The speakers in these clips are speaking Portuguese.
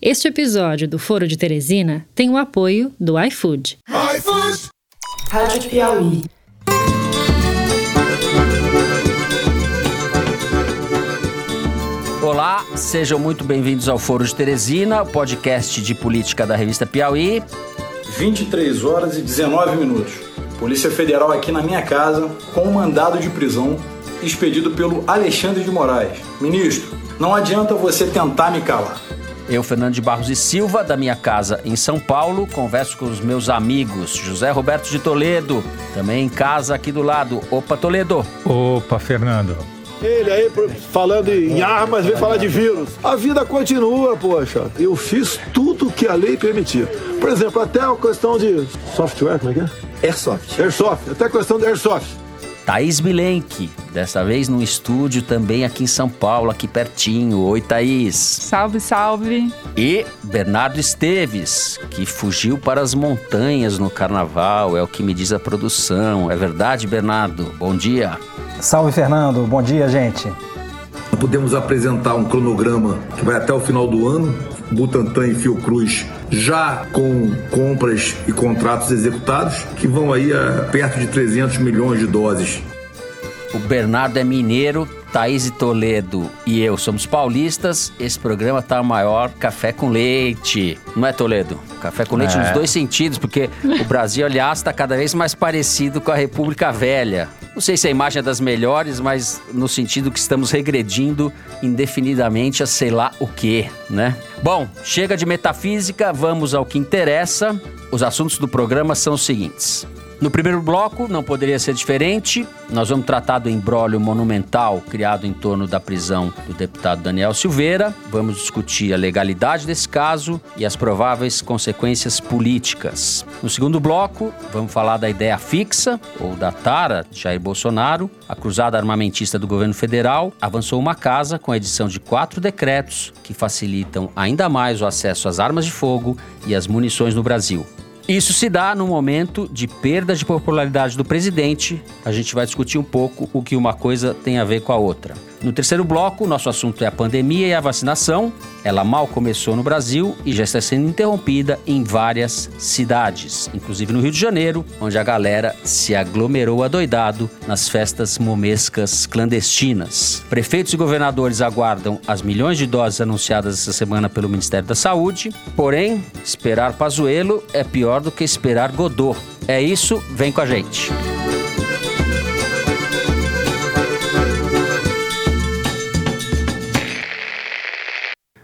Este episódio do Foro de Teresina tem o apoio do iFood. iFood! Rádio Piauí. Olá, sejam muito bem-vindos ao Foro de Teresina, podcast de política da revista Piauí. 23 horas e 19 minutos. Polícia Federal aqui na minha casa com um mandado de prisão expedido pelo Alexandre de Moraes. Ministro, não adianta você tentar me calar. Eu, Fernando de Barros e Silva, da minha casa em São Paulo, converso com os meus amigos José Roberto de Toledo, também em casa aqui do lado. Opa, Toledo. Opa, Fernando. Ele aí falando em armas, vem falar de vírus. A vida continua, poxa. Eu fiz tudo que a lei permitia. Por exemplo, até a questão de software, como é que é? Airsoft. Airsoft, até a questão de airsoft. Thaís Bilenque, dessa vez no estúdio também aqui em São Paulo, aqui pertinho. Oi, Thaís. Salve, salve. E Bernardo Esteves, que fugiu para as montanhas no carnaval, é o que me diz a produção. É verdade, Bernardo? Bom dia. Salve, Fernando. Bom dia, gente. Podemos apresentar um cronograma que vai até o final do ano. Butantan e Fiocruz já com compras e contratos executados, que vão aí a perto de 300 milhões de doses. O Bernardo é mineiro, Thaís Toledo e eu somos paulistas. Esse programa tá maior café com leite. Não é, Toledo? Café com leite é. nos dois sentidos, porque o Brasil, aliás, está cada vez mais parecido com a República Velha. Não sei se a imagem é das melhores, mas no sentido que estamos regredindo indefinidamente a sei lá o quê, né? Bom, chega de metafísica, vamos ao que interessa. Os assuntos do programa são os seguintes. No primeiro bloco, não poderia ser diferente, nós vamos tratar do embrólio monumental criado em torno da prisão do deputado Daniel Silveira. Vamos discutir a legalidade desse caso e as prováveis consequências políticas. No segundo bloco, vamos falar da ideia fixa, ou da tara de Jair Bolsonaro. A cruzada armamentista do governo federal avançou uma casa com a edição de quatro decretos que facilitam ainda mais o acesso às armas de fogo e às munições no Brasil. Isso se dá no momento de perda de popularidade do presidente. A gente vai discutir um pouco o que uma coisa tem a ver com a outra. No terceiro bloco, nosso assunto é a pandemia e a vacinação. Ela mal começou no Brasil e já está sendo interrompida em várias cidades, inclusive no Rio de Janeiro, onde a galera se aglomerou adoidado nas festas momescas clandestinas. Prefeitos e governadores aguardam as milhões de doses anunciadas essa semana pelo Ministério da Saúde. Porém, esperar Pazuello é pior do que esperar Godot. É isso, vem com a gente.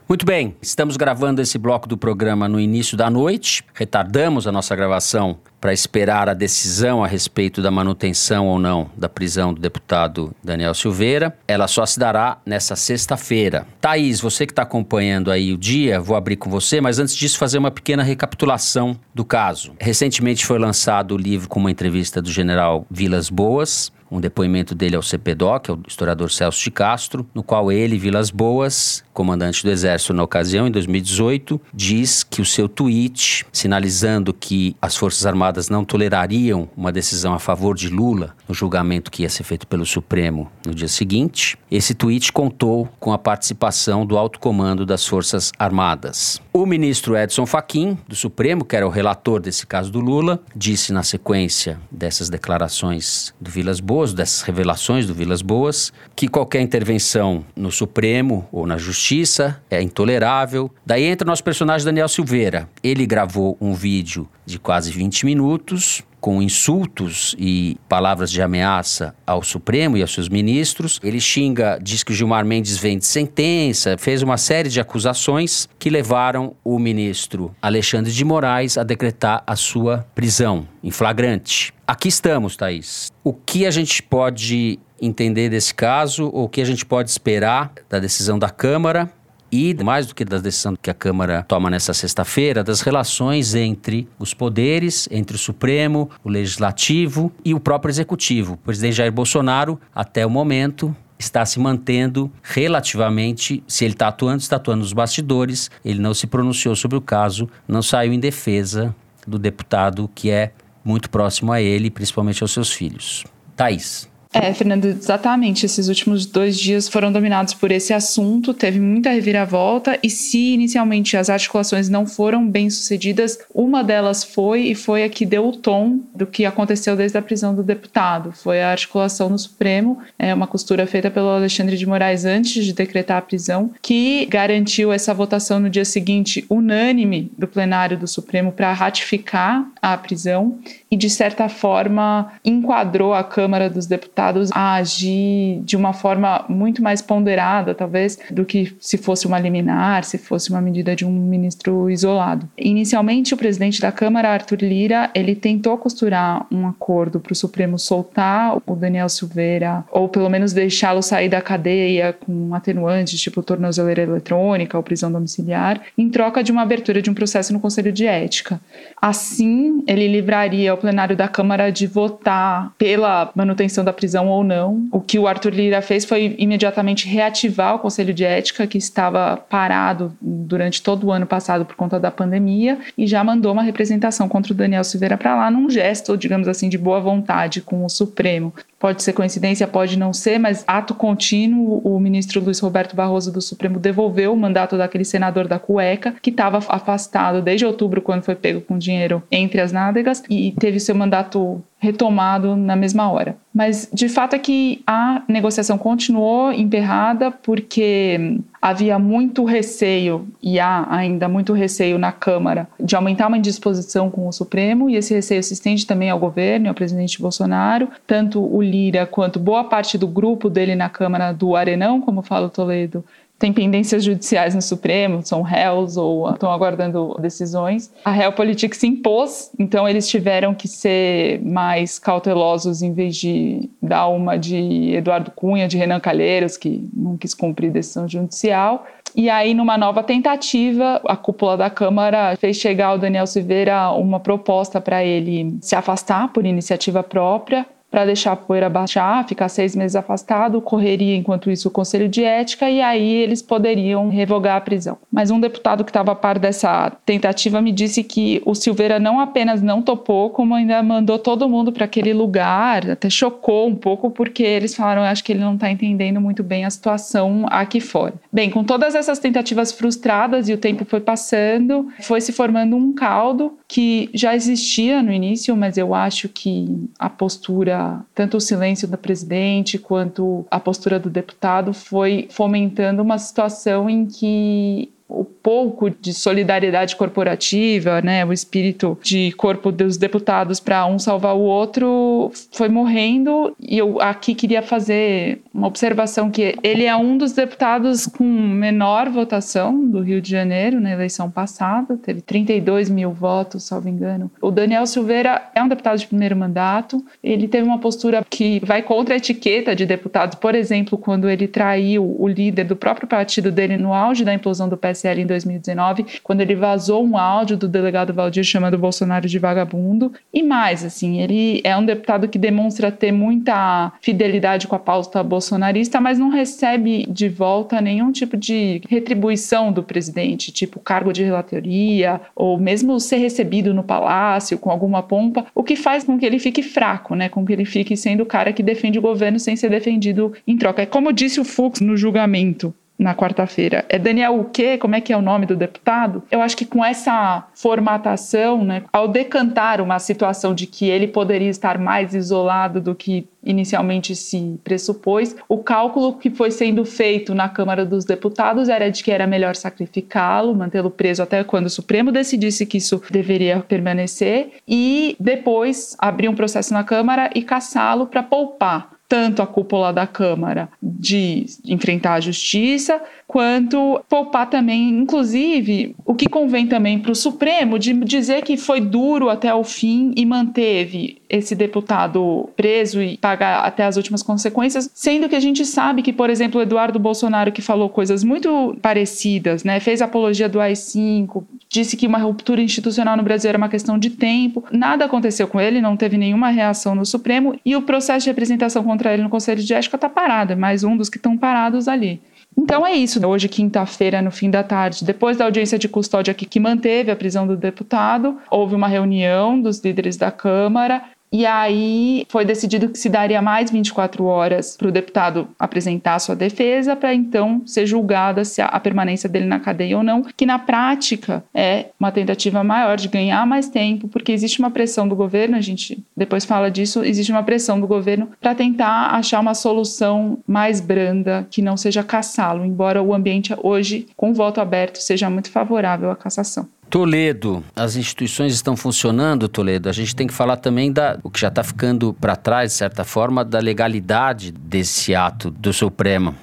Muito bem, estamos gravando esse bloco do programa no início da noite. Retardamos a nossa gravação para esperar a decisão a respeito da manutenção ou não da prisão do deputado Daniel Silveira. Ela só se dará nessa sexta-feira. Thaís, você que está acompanhando aí o dia, vou abrir com você, mas antes disso fazer uma pequena recapitulação do caso. Recentemente foi lançado o livro com uma entrevista do general Vilas Boas, um depoimento dele ao CPDOC, ao historiador Celso de Castro, no qual ele, Vilas Boas, comandante do Exército na ocasião, em 2018, diz que o seu tweet, sinalizando que as Forças Armadas não tolerariam uma decisão a favor de Lula no julgamento que ia ser feito pelo Supremo no dia seguinte, esse tweet contou com a participação do alto comando das Forças Armadas. O ministro Edson Fachin, do Supremo, que era o relator desse caso do Lula, disse na sequência dessas declarações do Vilas Boas, Dessas revelações do Vilas Boas, que qualquer intervenção no Supremo ou na Justiça é intolerável. Daí entra o nosso personagem Daniel Silveira. Ele gravou um vídeo de quase 20 minutos com insultos e palavras de ameaça ao Supremo e aos seus ministros. Ele xinga, diz que o Gilmar Mendes vem de sentença, fez uma série de acusações que levaram o ministro Alexandre de Moraes a decretar a sua prisão em flagrante. Aqui estamos, Thaís. O que a gente pode entender desse caso, ou o que a gente pode esperar da decisão da Câmara e, mais do que da decisão que a Câmara toma nessa sexta-feira, das relações entre os poderes, entre o Supremo, o Legislativo e o próprio Executivo. O presidente Jair Bolsonaro, até o momento, está se mantendo relativamente, se ele está atuando, está atuando nos bastidores, ele não se pronunciou sobre o caso, não saiu em defesa do deputado que é muito próximo a ele, principalmente aos seus filhos. Thaís. É, Fernando, exatamente. Esses últimos dois dias foram dominados por esse assunto, teve muita reviravolta, e se inicialmente as articulações não foram bem sucedidas, uma delas foi e foi a que deu o tom do que aconteceu desde a prisão do deputado. Foi a articulação no Supremo, é uma costura feita pelo Alexandre de Moraes antes de decretar a prisão, que garantiu essa votação no dia seguinte unânime do plenário do Supremo para ratificar a prisão e, de certa forma, enquadrou a Câmara dos Deputados a agir de uma forma muito mais ponderada, talvez, do que se fosse uma liminar, se fosse uma medida de um ministro isolado. Inicialmente, o presidente da Câmara, Arthur Lira, ele tentou costurar um acordo para o Supremo soltar o Daniel Silveira, ou pelo menos deixá-lo sair da cadeia com atenuantes, tipo tornozeleira eletrônica ou prisão domiciliar, em troca de uma abertura de um processo no Conselho de Ética. Assim, ele livraria o plenário da Câmara de votar pela manutenção da prisão ou não. O que o Arthur Lira fez foi imediatamente reativar o Conselho de Ética, que estava parado durante todo o ano passado por conta da pandemia, e já mandou uma representação contra o Daniel Silveira para lá, num gesto, digamos assim, de boa vontade com o Supremo. Pode ser coincidência, pode não ser, mas ato contínuo, o ministro Luiz Roberto Barroso do Supremo devolveu o mandato daquele senador da cueca, que estava afastado desde outubro, quando foi pego com dinheiro entre as nádegas, e teve seu mandato retomado na mesma hora. Mas de fato é que a negociação continuou emperrada porque havia muito receio e há ainda muito receio na Câmara de aumentar uma indisposição com o Supremo e esse receio se estende também ao governo e ao presidente Bolsonaro. Tanto o Lira quanto boa parte do grupo dele na Câmara do Arenão, como fala o Toledo, tem pendências judiciais no Supremo, são réus ou estão aguardando decisões. A Realpolitik se impôs, então eles tiveram que ser mais cautelosos em vez de dar uma de Eduardo Cunha, de Renan Calheiros, que não quis cumprir decisão judicial. E aí, numa nova tentativa, a cúpula da Câmara fez chegar ao Daniel Silveira uma proposta para ele se afastar por iniciativa própria para deixar a poeira baixar, ficar seis meses afastado, correria enquanto isso o Conselho de Ética e aí eles poderiam revogar a prisão. Mas um deputado que estava a par dessa tentativa me disse que o Silveira não apenas não topou, como ainda mandou todo mundo para aquele lugar, até chocou um pouco, porque eles falaram: acho que ele não está entendendo muito bem a situação aqui fora. Bem, com todas essas tentativas frustradas e o tempo foi passando, foi se formando um caldo que já existia no início, mas eu acho que a postura tanto o silêncio da presidente quanto a postura do deputado foi fomentando uma situação em que o pouco de solidariedade corporativa, né, o espírito de corpo dos deputados para um salvar o outro foi morrendo e eu aqui queria fazer uma observação que ele é um dos deputados com menor votação do Rio de Janeiro na eleição passada, teve 32 mil votos, salvo engano. O Daniel Silveira é um deputado de primeiro mandato, ele teve uma postura que vai contra a etiqueta de deputado, por exemplo, quando ele traiu o líder do próprio partido dele no auge da implosão do PSL em 2019, quando ele vazou um áudio do delegado Valdir chamando o Bolsonaro de vagabundo. E mais, assim, ele é um deputado que demonstra ter muita fidelidade com a pauta bolsonarista, mas não recebe de volta nenhum tipo de retribuição do presidente, tipo cargo de relatoria, ou mesmo ser recebido no palácio com alguma pompa, o que faz com que ele fique fraco, né? Com que ele fique sendo o cara que defende o governo sem ser defendido em troca. É como disse o Fux no julgamento na quarta-feira. É Daniel o quê? Como é que é o nome do deputado? Eu acho que com essa formatação, né, ao decantar uma situação de que ele poderia estar mais isolado do que inicialmente se pressupôs, o cálculo que foi sendo feito na Câmara dos Deputados era de que era melhor sacrificá-lo, mantê-lo preso até quando o Supremo decidisse que isso deveria permanecer e depois abrir um processo na Câmara e caçá-lo para poupar tanto a cúpula da Câmara de enfrentar a justiça, quanto poupar também, inclusive, o que convém também para o Supremo, de dizer que foi duro até o fim e manteve esse deputado preso e pagar até as últimas consequências, sendo que a gente sabe que, por exemplo, o Eduardo Bolsonaro, que falou coisas muito parecidas, né, fez apologia do AI-5, disse que uma ruptura institucional no Brasil era uma questão de tempo, nada aconteceu com ele, não teve nenhuma reação no Supremo e o processo de representação contra ele no Conselho de Ética está parado, é mais um dos que estão parados ali. Então é isso. Hoje, quinta-feira, no fim da tarde, depois da audiência de custódia aqui que manteve a prisão do deputado, houve uma reunião dos líderes da Câmara E aí foi decidido que se daria mais 24 horas para o deputado apresentar sua defesa, para então ser julgada se a permanência dele na cadeia ou não, que na prática é uma tentativa maior de ganhar mais tempo, porque existe uma pressão do governo, a gente depois fala disso, existe uma pressão do governo para tentar achar uma solução mais branda, que não seja caçá-lo, embora o ambiente hoje, com voto aberto, seja muito favorável à cassação. Toledo, as instituições estão funcionando, Toledo. A gente tem que falar também da o que já está ficando para trás, de certa forma, da legalidade desse ato do Supremo.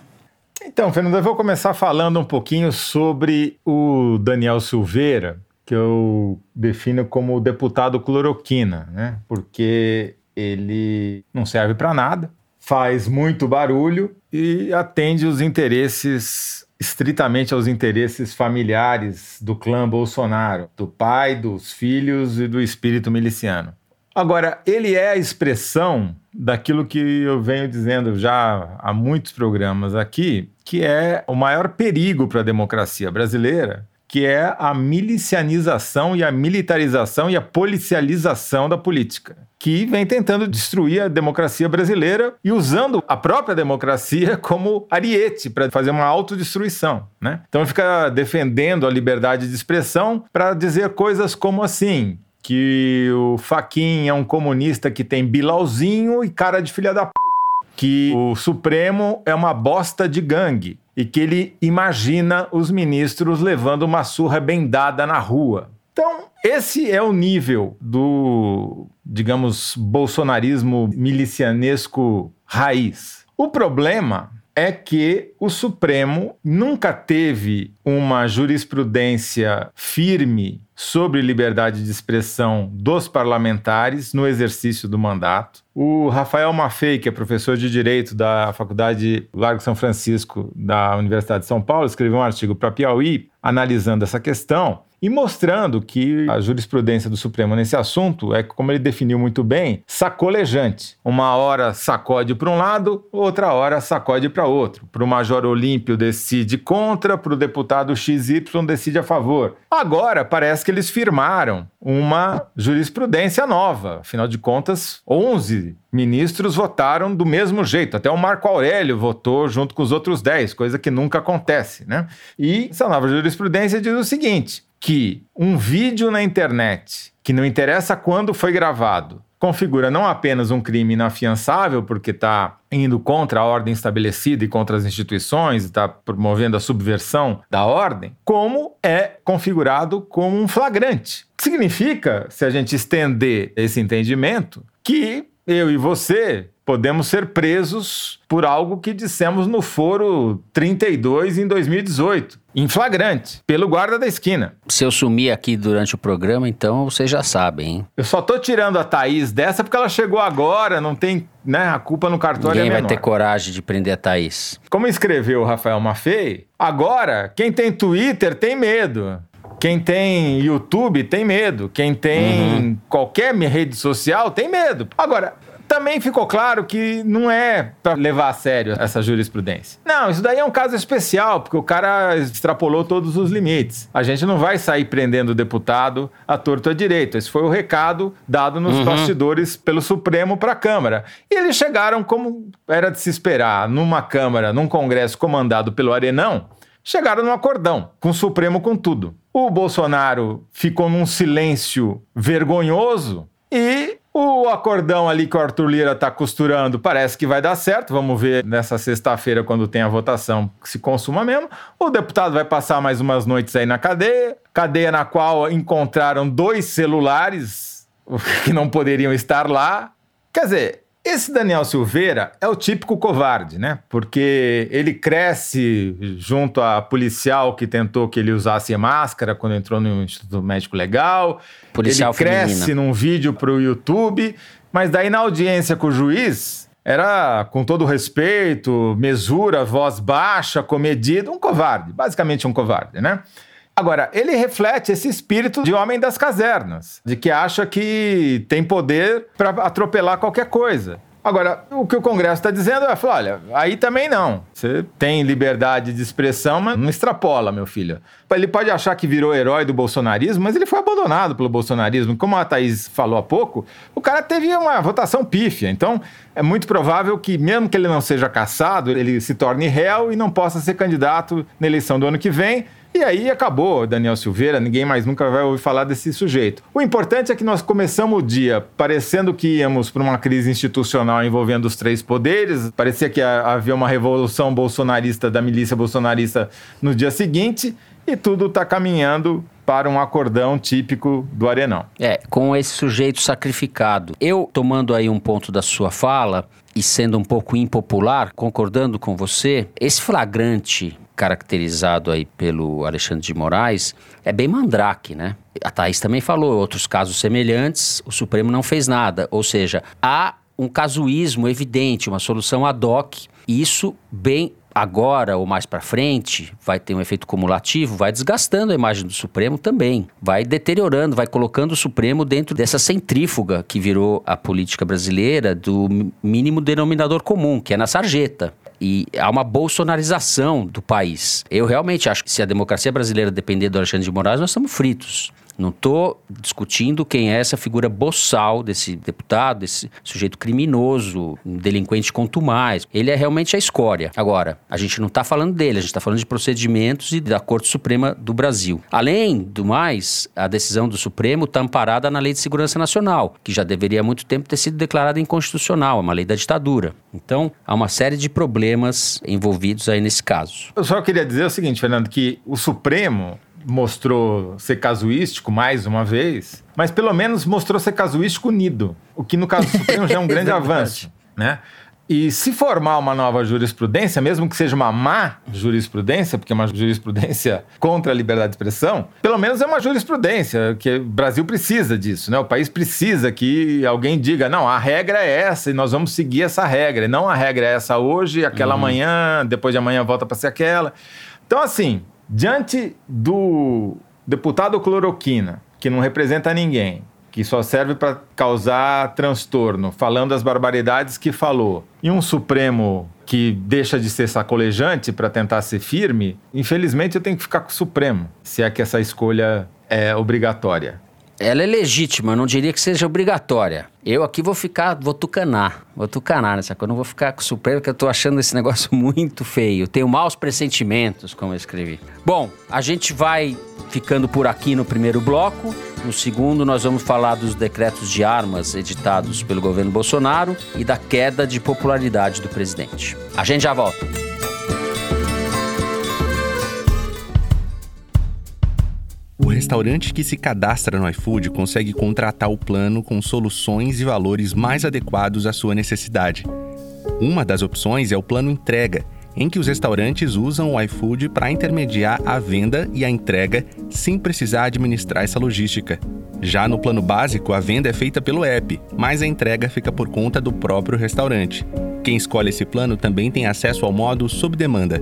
Então, Fernando, eu vou começar falando um pouquinho sobre o Daniel Silveira, que eu defino como deputado cloroquina, né? Porque ele não serve para nada, faz muito barulho e atende os interesses estritamente aos interesses familiares do clã Bolsonaro, do pai, dos filhos e do espírito miliciano. Agora, ele é a expressão daquilo que eu venho dizendo já há muitos programas aqui, que é o maior perigo para a democracia brasileira, que é a milicianização e a militarização e a policialização da política, que vem tentando destruir a democracia brasileira e usando a própria democracia como ariete para fazer uma autodestruição. Né? Então fica defendendo a liberdade de expressão para dizer coisas como assim. Que o Faquin é um comunista que tem bilauzinho e cara de filha da p que o Supremo é uma bosta de gangue e que ele imagina os ministros levando uma surra bem dada na rua. Então, esse é o nível do, digamos, bolsonarismo milicianesco raiz. O problema é que o Supremo nunca teve uma jurisprudência firme sobre liberdade de expressão dos parlamentares no exercício do mandato. O Rafael Maffei, que é professor de Direito da Faculdade Largo São Francisco da Universidade de São Paulo, escreveu um artigo para Piauí analisando essa questão e mostrando que a jurisprudência do Supremo nesse assunto é, como ele definiu muito bem, sacolejante. Uma hora sacode para um lado, outra hora sacode para outro. Para o Major Olímpio decide contra, para o deputado XY decide a favor. Agora parece que eles firmaram uma jurisprudência nova. Afinal de contas, 11 ministros votaram do mesmo jeito. Até o Marco Aurélio votou junto com os outros 10, coisa que nunca acontece, né? E essa nova jurisprudência diz o seguinte: que um vídeo na internet, que não interessa quando foi gravado, configura não apenas um crime inafiançável, porque está indo contra a ordem estabelecida e contra as instituições, está promovendo a subversão da ordem, como é configurado como um flagrante. Significa, se a gente estender esse entendimento, que eu e você podemos ser presos por algo que dissemos no foro 32 em 2018, em flagrante, pelo guarda da esquina. Se eu sumir aqui durante o programa, então vocês já sabem, hein? Eu só tô tirando a Thaís dessa porque ela chegou agora, não tem, né, a culpa no cartório Ninguém é vai menor. ter coragem de prender a Thaís. Como escreveu o Rafael Maffei, agora quem tem Twitter tem medo. Quem tem YouTube tem medo. Quem tem qualquer rede social tem medo. Agora, também ficou claro que não é para levar a sério essa jurisprudência. Não, isso daí é um caso especial, porque o cara extrapolou todos os limites. A gente não vai sair prendendo o deputado à torto à direito. Esse foi o recado dado nos bastidores pelo Supremo para a Câmara. E eles chegaram como era de se esperar, numa Câmara, num Congresso comandado pelo Arenão, chegaram num acordão, com o Supremo com tudo. O Bolsonaro ficou num silêncio vergonhoso e acordão ali que o Arthur Lira está costurando parece que vai dar certo. Vamos ver nessa sexta-feira, quando tem a votação, que se consuma mesmo. O deputado vai passar mais umas noites aí na cadeia. Cadeia na qual encontraram dois celulares que não poderiam estar lá. Quer dizer, esse Daniel Silveira é o típico covarde, né? Porque ele cresce junto a policial que tentou que ele usasse máscara quando entrou no Instituto Médico Legal. Policial ele cresce feminina. num vídeo pro YouTube, mas daí na audiência com o juiz era com todo respeito, mesura, voz baixa, comedido, um covarde, basicamente um covarde, né? Agora, ele reflete esse espírito de homem das casernas, de que acha que tem poder para atropelar qualquer coisa. Agora, o que o Congresso está dizendo é, olha, aí também não. Você tem liberdade de expressão, mas não extrapola, meu filho. Ele pode achar que virou herói do bolsonarismo, mas ele foi abandonado pelo bolsonarismo. Como a Thaís falou há pouco, o cara teve uma votação pífia. Então, é muito provável que, mesmo que ele não seja caçado, ele se torne réu e não possa ser candidato na eleição do ano que vem. E aí acabou Daniel Silveira, ninguém mais nunca vai ouvir falar desse sujeito. O importante é que nós começamos o dia parecendo que íamos para uma crise institucional envolvendo os três poderes, parecia que havia uma revolução bolsonarista da milícia bolsonarista no dia seguinte, e tudo está caminhando para um acordão típico do Arenão. É, com esse sujeito sacrificado. Eu, tomando aí um ponto da sua fala e sendo um pouco impopular, concordando com você, esse flagrante caracterizado aí pelo Alexandre de Moraes é bem mandrake, né? A Thaís também falou, outros casos semelhantes, o Supremo não fez nada. Ou seja, há um casuísmo evidente, uma solução ad hoc, e isso bem agora ou mais para frente vai ter um efeito cumulativo, vai desgastando a imagem do Supremo também, vai deteriorando, vai colocando o Supremo dentro dessa centrífuga que virou a política brasileira do mínimo denominador comum, que é na sarjeta e há uma bolsonarização do país. Eu realmente acho que se a democracia brasileira depender do Alexandre de Moraes, nós estamos fritos. Não estou discutindo quem é essa figura boçal desse deputado, desse sujeito criminoso, um delinquente contumaz. Ele é realmente a escória. Agora, a gente não está falando dele, a gente está falando de procedimentos e da Corte Suprema do Brasil. Além do mais, a decisão do Supremo está amparada na Lei de Segurança Nacional, que já deveria há muito tempo ter sido declarada inconstitucional, é uma lei da ditadura. Então, há uma série de problemas envolvidos aí nesse caso. Eu só queria dizer o seguinte, Fernando, que o Supremo mostrou ser casuístico mais uma vez, mas pelo menos mostrou ser casuístico unido, o que no caso do Supremo já é um grande é avanço, né? E se formar uma nova jurisprudência, mesmo que seja uma má jurisprudência, porque é uma jurisprudência contra a liberdade de expressão, pelo menos é uma jurisprudência, que o Brasil precisa disso, né? O país precisa que alguém diga, não, a regra é essa e nós vamos seguir essa regra, e não a regra é essa hoje, aquela uhum. amanhã, depois de amanhã volta para ser aquela. Então, assim, Diante do deputado cloroquina, que não representa ninguém, que só serve para causar transtorno, falando as barbaridades que falou, e um Supremo que deixa de ser sacolejante para tentar ser firme, infelizmente eu tenho que ficar com o Supremo, se é que essa escolha é obrigatória. Ela é legítima, não diria que seja obrigatória. Eu aqui vou ficar, vou tucanar, vou tucanar nessa coisa. Não vou ficar com o Supremo, porque eu tô achando esse negócio muito feio. Tenho maus pressentimentos, como eu escrevi. Bom, a gente vai ficando por aqui no primeiro bloco. No segundo, nós vamos falar dos decretos de armas editados pelo governo Bolsonaro e da queda de popularidade do presidente. A gente já volta. Restaurante que se cadastra no iFood consegue contratar o plano com soluções e valores mais adequados à sua necessidade. Uma das opções é o plano entrega, em que os restaurantes usam o iFood para intermediar a venda e a entrega sem precisar administrar essa logística. Já no plano básico, a venda é feita pelo app, mas a entrega fica por conta do próprio restaurante. Quem escolhe esse plano também tem acesso ao modo sob demanda,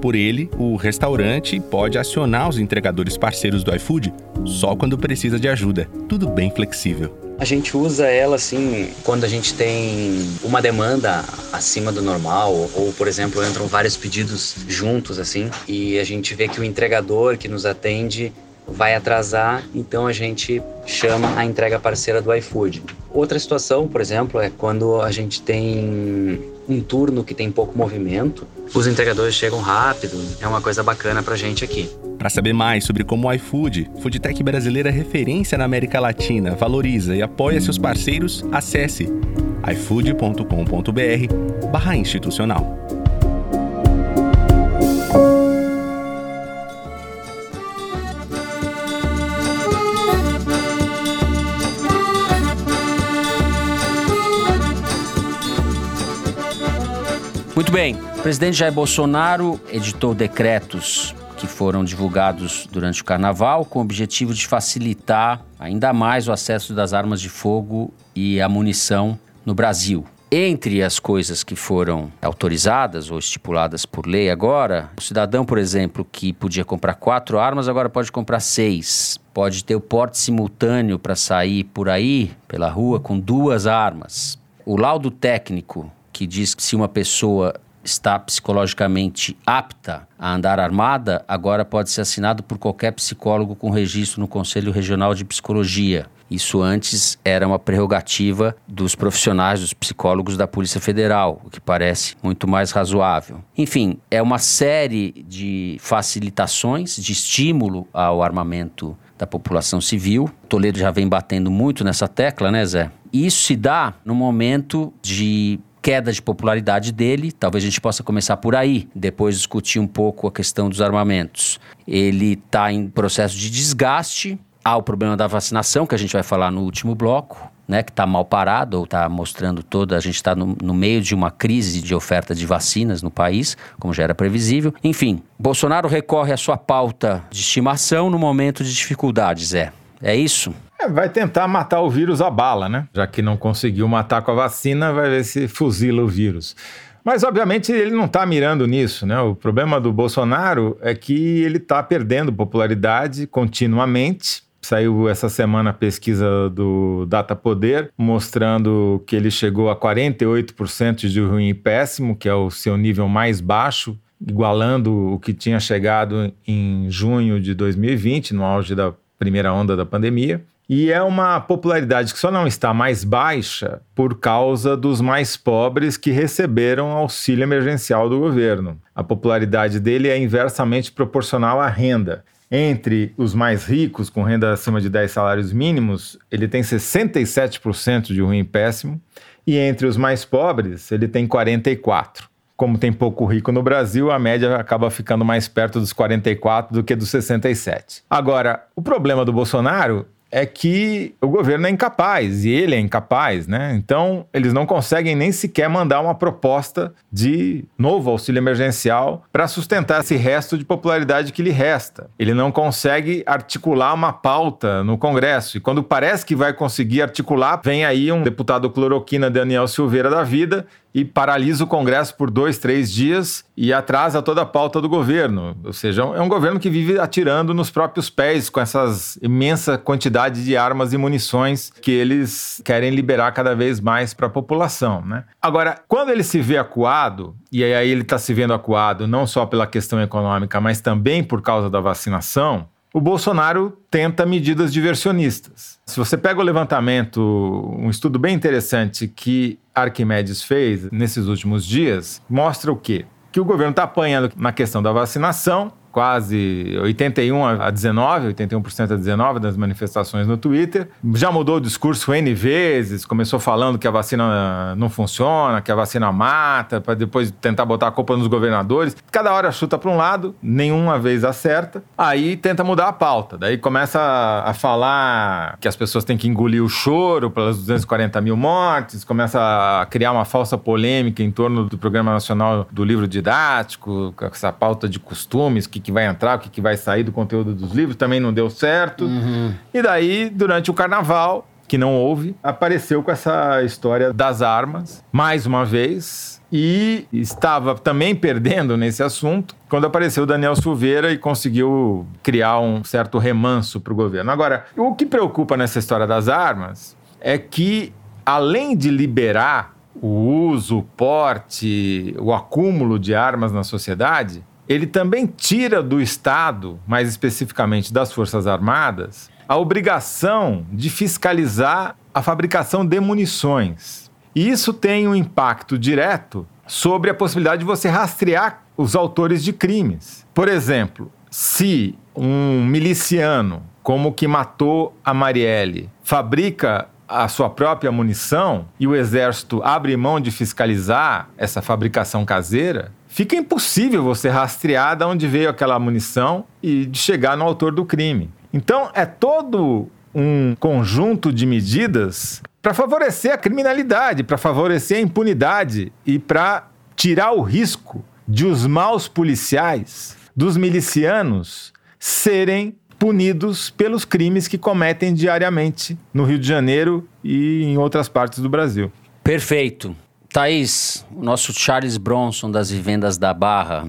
por ele, o restaurante pode acionar os entregadores parceiros do iFood só quando precisa de ajuda. Tudo bem flexível. A gente usa ela assim quando a gente tem uma demanda acima do normal ou, por exemplo, entram vários pedidos juntos assim e a gente vê que o entregador que nos atende vai atrasar, então a gente chama a entrega parceira do iFood. Outra situação, por exemplo, é quando a gente tem um turno que tem pouco movimento, os entregadores chegam rápido, é uma coisa bacana pra gente aqui. Para saber mais sobre como o iFood, Foodtech brasileira é referência na América Latina, valoriza e apoia seus parceiros, acesse ifood.com.br/institucional. Muito bem. O presidente Jair Bolsonaro editou decretos que foram divulgados durante o carnaval com o objetivo de facilitar ainda mais o acesso das armas de fogo e a munição no Brasil. Entre as coisas que foram autorizadas ou estipuladas por lei agora, o cidadão, por exemplo, que podia comprar quatro armas, agora pode comprar seis. Pode ter o porte simultâneo para sair por aí, pela rua, com duas armas. o laudo técnico que diz que se uma pessoa está psicologicamente apta a andar armada, agora pode ser assinado por qualquer psicólogo com registro no Conselho Regional de Psicologia. Isso antes era uma prerrogativa dos profissionais, dos psicólogos da Polícia Federal, o que parece muito mais razoável. Enfim, é uma série de facilitações, de estímulo ao armamento da população civil. Toledo já vem batendo muito nessa tecla, né, Zé? E isso se dá no momento de queda de popularidade dele, talvez a gente possa começar por aí, depois discutir um pouco a questão dos armamentos. Ele está em processo de desgaste, há o problema da vacinação, que a gente vai falar no último bloco, né, que está mal parado, ou está mostrando toda. A gente está no, no, meio de uma crise de oferta de vacinas no país, como já era previsível. Enfim, Bolsonaro recorre à sua pauta de estimação no momento de dificuldades, é. É isso? É, vai tentar matar o vírus a bala, né? Já que não conseguiu matar com a vacina, vai ver se fuzila o vírus. Mas, obviamente, ele não está mirando nisso, né? O problema do Bolsonaro é que ele está perdendo popularidade continuamente. Saiu essa semana a pesquisa do Data Poder, mostrando que ele chegou a 48% de ruim e péssimo, que é o seu nível mais baixo, igualando o que tinha chegado em junho de 2020, no auge da primeira onda da pandemia. E é uma popularidade que só não está mais baixa por causa dos mais pobres que receberam auxílio emergencial do governo. A popularidade dele é inversamente proporcional à renda. Entre os mais ricos, com renda acima de 10 salários mínimos, ele tem 67% de ruim péssimo, e entre os mais pobres, ele tem 44%. Como tem pouco rico no Brasil, a média acaba ficando mais perto dos 44 do que dos 67. Agora, o problema do Bolsonaro é que o governo é incapaz e ele é incapaz, né? Então, eles não conseguem nem sequer mandar uma proposta de novo auxílio emergencial para sustentar esse resto de popularidade que lhe resta. Ele não consegue articular uma pauta no Congresso e quando parece que vai conseguir articular, vem aí um deputado cloroquina Daniel Silveira da vida e paralisa o Congresso por dois, três dias e atrasa toda a pauta do governo. Ou seja, é um governo que vive atirando nos próprios pés com essas imensa quantidade de armas e munições que eles querem liberar cada vez mais para a população. Né? Agora, quando ele se vê acuado, e aí ele está se vendo acuado não só pela questão econômica, mas também por causa da vacinação, o Bolsonaro tenta medidas diversionistas. Se você pega o levantamento, um estudo bem interessante que Arquimedes fez nesses últimos dias, mostra o quê? Que o governo está apanhando na questão da vacinação, quase 81 a 19, 81% a 19 das manifestações no Twitter. Já mudou o discurso N vezes, começou falando que a vacina não funciona, que a vacina mata, para depois tentar botar a culpa nos governadores. Cada hora chuta para um lado, nenhuma vez acerta. Aí tenta mudar a pauta. Daí começa a, falar que as pessoas têm que engolir o choro pelas 240 mil mortes, começa a criar uma falsa polêmica em torno do Programa Nacional do Livro Didático, com essa pauta de costumes que que, vai entrar, o que, que vai sair do conteúdo dos livros, também não deu certo. Uhum. E daí, durante o carnaval, que não houve, apareceu com essa história das armas, mais uma vez, e estava também perdendo nesse assunto quando apareceu Daniel Silveira e conseguiu criar um certo remanso para o governo. Agora, o que preocupa nessa história das armas é que, além de liberar o uso, o porte, o acúmulo de armas na sociedade, ele também tira do Estado, mais especificamente das Forças Armadas, a obrigação de fiscalizar a fabricação de munições. E isso tem um impacto direto sobre a possibilidade de você rastrear os autores de crimes. Por exemplo, se um miliciano, como o que matou a Marielle, fabrica a sua própria munição e o exército abre mão de fiscalizar essa fabricação caseira, fica impossível você rastrear de onde veio aquela munição e de chegar no autor do crime. Então é todo um conjunto de medidas para favorecer a criminalidade, para favorecer a impunidade e para tirar o risco de os maus policiais, dos milicianos, serem punidos pelos crimes que cometem diariamente no Rio de Janeiro e em outras partes do Brasil. Perfeito. Thaís, o nosso Charles Bronson das vivendas da Barra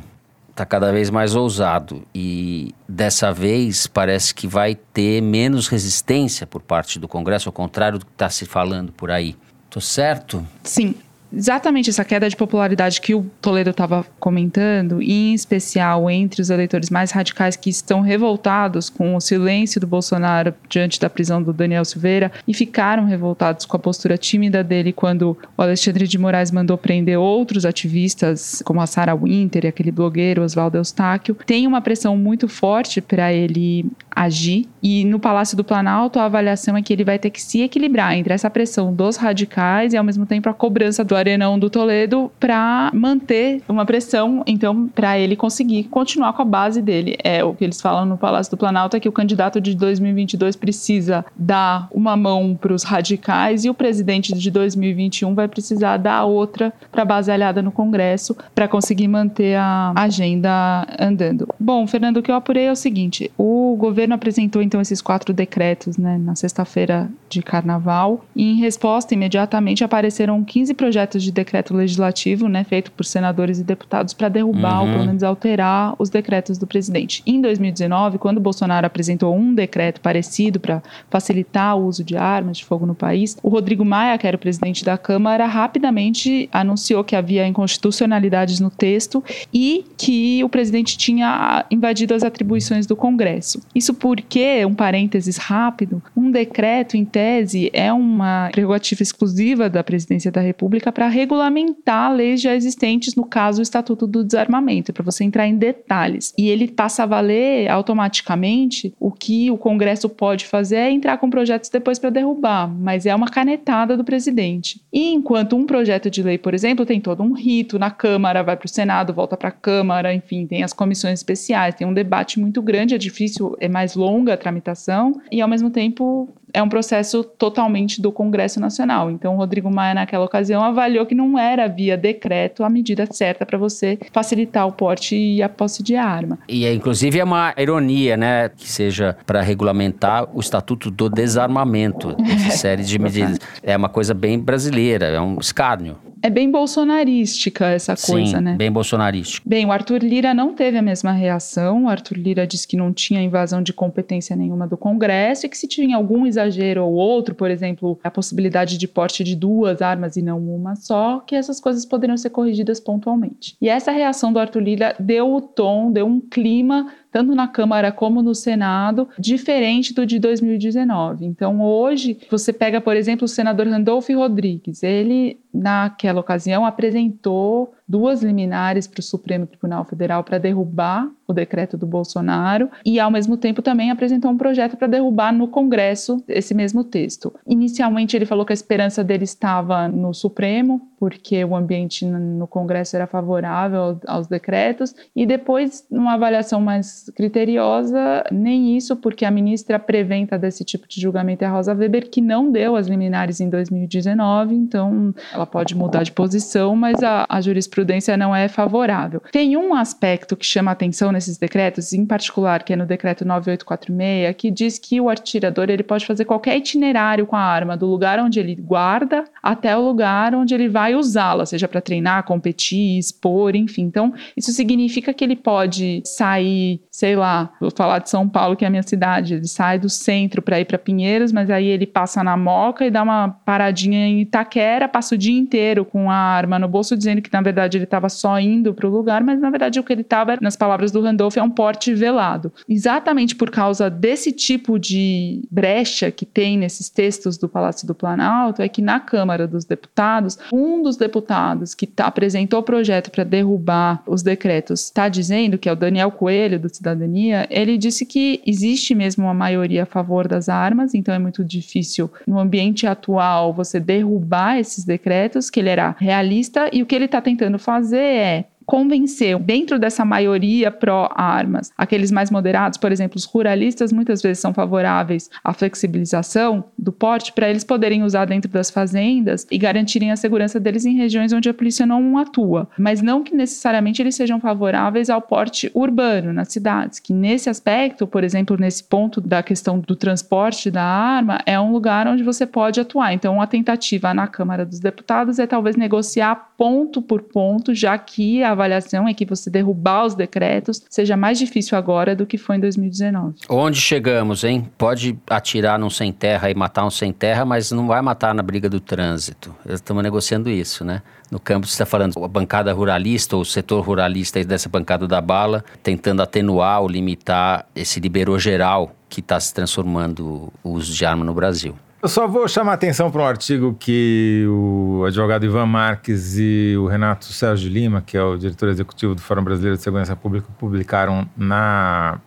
está cada vez mais ousado e dessa vez parece que vai ter menos resistência por parte do Congresso, ao contrário do que está se falando por aí. Tô certo? Sim exatamente essa queda de popularidade que o Toledo estava comentando, e em especial entre os eleitores mais radicais que estão revoltados com o silêncio do Bolsonaro diante da prisão do Daniel Silveira e ficaram revoltados com a postura tímida dele quando o Alexandre de Moraes mandou prender outros ativistas, como a Sarah Winter e aquele blogueiro Oswaldo Eustáquio, tem uma pressão muito forte para ele agir. E no Palácio do Planalto, a avaliação é que ele vai ter que se equilibrar entre essa pressão dos radicais e, ao mesmo tempo, a cobrança do Arenão do Toledo para manter uma pressão, então, para ele conseguir continuar com a base dele. É o que eles falam no Palácio do Planalto: é que o candidato de 2022 precisa dar uma mão para os radicais e o presidente de 2021 vai precisar dar outra para a base aliada no Congresso para conseguir manter a agenda andando. Bom, Fernando, o que eu apurei é o seguinte: o governo apresentou então esses quatro decretos né, na sexta-feira de carnaval e em resposta imediatamente apareceram 15 projetos de decreto legislativo, né, feito por senadores e deputados para derrubar uhum. ou pelo menos alterar os decretos do presidente. Em 2019, quando Bolsonaro apresentou um decreto parecido para facilitar o uso de armas de fogo no país, o Rodrigo Maia, que era o presidente da Câmara, rapidamente anunciou que havia inconstitucionalidades no texto e que o presidente tinha invadido as atribuições do Congresso. Isso porque, um parênteses rápido, um decreto, em tese, é uma prerrogativa exclusiva da presidência da República para regulamentar leis já existentes, no caso, o Estatuto do Desarmamento, para você entrar em detalhes. E ele passa a valer automaticamente. O que o Congresso pode fazer é entrar com projetos depois para derrubar, mas é uma canetada do presidente. E enquanto um projeto de lei, por exemplo, tem todo um rito na Câmara, vai para o Senado, volta para a Câmara, enfim, tem as comissões especiais, tem um debate muito grande, é difícil, é mais longa a tramitação e, ao mesmo tempo, é um processo totalmente do Congresso Nacional. Então, o Rodrigo Maia, naquela ocasião, avaliou que não era via decreto a medida certa para você facilitar o porte e a posse de arma. E, inclusive, é uma ironia, né, que seja para regulamentar o Estatuto do Desarmamento, essa série de medidas. É uma coisa bem brasileira, é um escárnio. É bem bolsonarística essa coisa, Sim, né? Bem bolsonarística. Bem, o Arthur Lira não teve a mesma reação. O Arthur Lira disse que não tinha invasão de competência nenhuma do Congresso e que se tinha algum exagero ou outro, por exemplo, a possibilidade de porte de duas armas e não uma só, que essas coisas poderiam ser corrigidas pontualmente. E essa reação do Arthur Lira deu o tom, deu um clima tanto na Câmara como no Senado, diferente do de 2019. Então, hoje, você pega, por exemplo, o senador Randolph Rodrigues. Ele, naquela ocasião, apresentou duas liminares para o Supremo Tribunal Federal para derrubar o decreto do Bolsonaro e, ao mesmo tempo, também apresentou um projeto para derrubar no Congresso esse mesmo texto. Inicialmente, ele falou que a esperança dele estava no Supremo, porque o ambiente no Congresso era favorável aos decretos, e depois, numa avaliação mais criteriosa, nem isso, porque a ministra preventa desse tipo de julgamento é a Rosa Weber, que não deu as liminares em 2019, então ela pode mudar de posição, mas a, a jurisprudência não é favorável. Tem um aspecto que chama atenção nesses decretos, em particular, que é no decreto 9846, que diz que o atirador ele pode fazer qualquer itinerário com a arma, do lugar onde ele guarda até o lugar onde ele vai usá-la, seja para treinar, competir, expor, enfim. Então, isso significa que ele pode sair, sei lá, vou falar de São Paulo, que é a minha cidade, ele sai do centro para ir para Pinheiros, mas aí ele passa na Moca e dá uma paradinha em Itaquera, passa o dia inteiro com a arma no bolso, dizendo que na verdade ele estava só indo para o lugar, mas na verdade o que ele estava, nas palavras do É um porte velado. Exatamente por causa desse tipo de brecha que tem nesses textos do Palácio do Planalto, é que na Câmara dos Deputados, um dos deputados que tá, apresentou o projeto para derrubar os decretos está dizendo, que é o Daniel Coelho, do Cidadania, ele disse que existe mesmo uma maioria a favor das armas, então é muito difícil, no ambiente atual, você derrubar esses decretos, que ele era realista, e o que ele está tentando fazer é convencer dentro dessa maioria pró-armas, aqueles mais moderados, por exemplo, os ruralistas muitas vezes são favoráveis à flexibilização do porte para eles poderem usar dentro das fazendas e garantirem a segurança deles em regiões onde a polícia não atua, mas não que necessariamente eles sejam favoráveis ao porte urbano nas cidades, que nesse aspecto, por exemplo, nesse ponto da questão do transporte da arma, é um lugar onde você pode atuar. Então, a tentativa na Câmara dos Deputados é talvez negociar ponto por ponto, já que a avaliação é que você derrubar os decretos seja mais difícil agora do que foi em 2019. Onde chegamos, hein? Pode atirar num sem terra e matar um sem terra, mas não vai matar na briga do trânsito. Estamos negociando isso, né? No campo você está falando a bancada ruralista ou o setor ruralista dessa bancada da bala, tentando atenuar ou limitar esse liberou geral que está se transformando o uso de arma no Brasil. Eu só vou chamar atenção para um artigo que o advogado Ivan Marques e o Renato Sérgio Lima, que é o diretor executivo do Fórum Brasileiro de Segurança Pública, publicaram na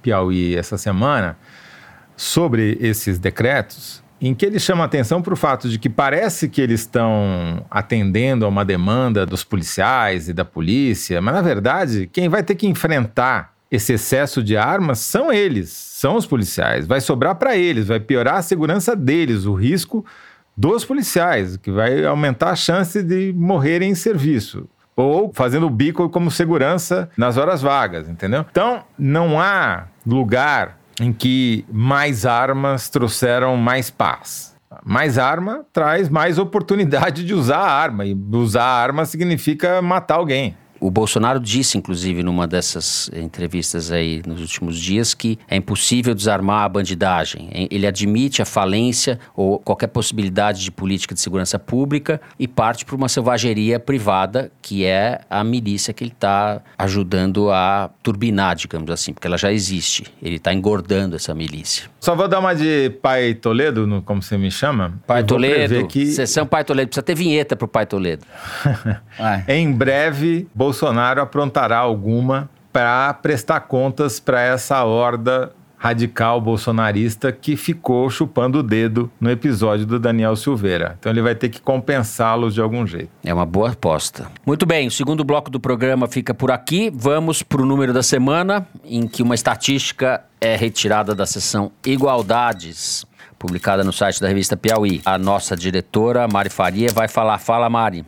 Piauí essa semana sobre esses decretos, em que ele chama atenção para o fato de que parece que eles estão atendendo a uma demanda dos policiais e da polícia, mas na verdade quem vai ter que enfrentar esse excesso de armas são eles, são os policiais. Vai sobrar para eles, vai piorar a segurança deles, o risco dos policiais, que vai aumentar a chance de morrerem em serviço. Ou fazendo o bico como segurança nas horas vagas, entendeu? Então, não há lugar em que mais armas trouxeram mais paz. Mais arma traz mais oportunidade de usar a arma, e usar a arma significa matar alguém. O Bolsonaro disse, inclusive, numa dessas entrevistas aí nos últimos dias, que é impossível desarmar a bandidagem. Ele admite a falência ou qualquer possibilidade de política de segurança pública e parte para uma selvageria privada, que é a milícia que ele está ajudando a turbinar, digamos assim, porque ela já existe. Ele está engordando essa milícia. Só vou dar uma de Pai Toledo, no, como você me chama. Pai Toledo, que... sessão Pai Toledo. Precisa ter vinheta para o Pai Toledo. em breve, Bolsonaro aprontará alguma para prestar contas para essa horda radical bolsonarista que ficou chupando o dedo no episódio do Daniel Silveira. Então ele vai ter que compensá-los de algum jeito. É uma boa aposta. Muito bem, o segundo bloco do programa fica por aqui. Vamos para o número da semana, em que uma estatística é retirada da seção Igualdades, publicada no site da revista Piauí. A nossa diretora, Mari Faria, vai falar. Fala, Mari.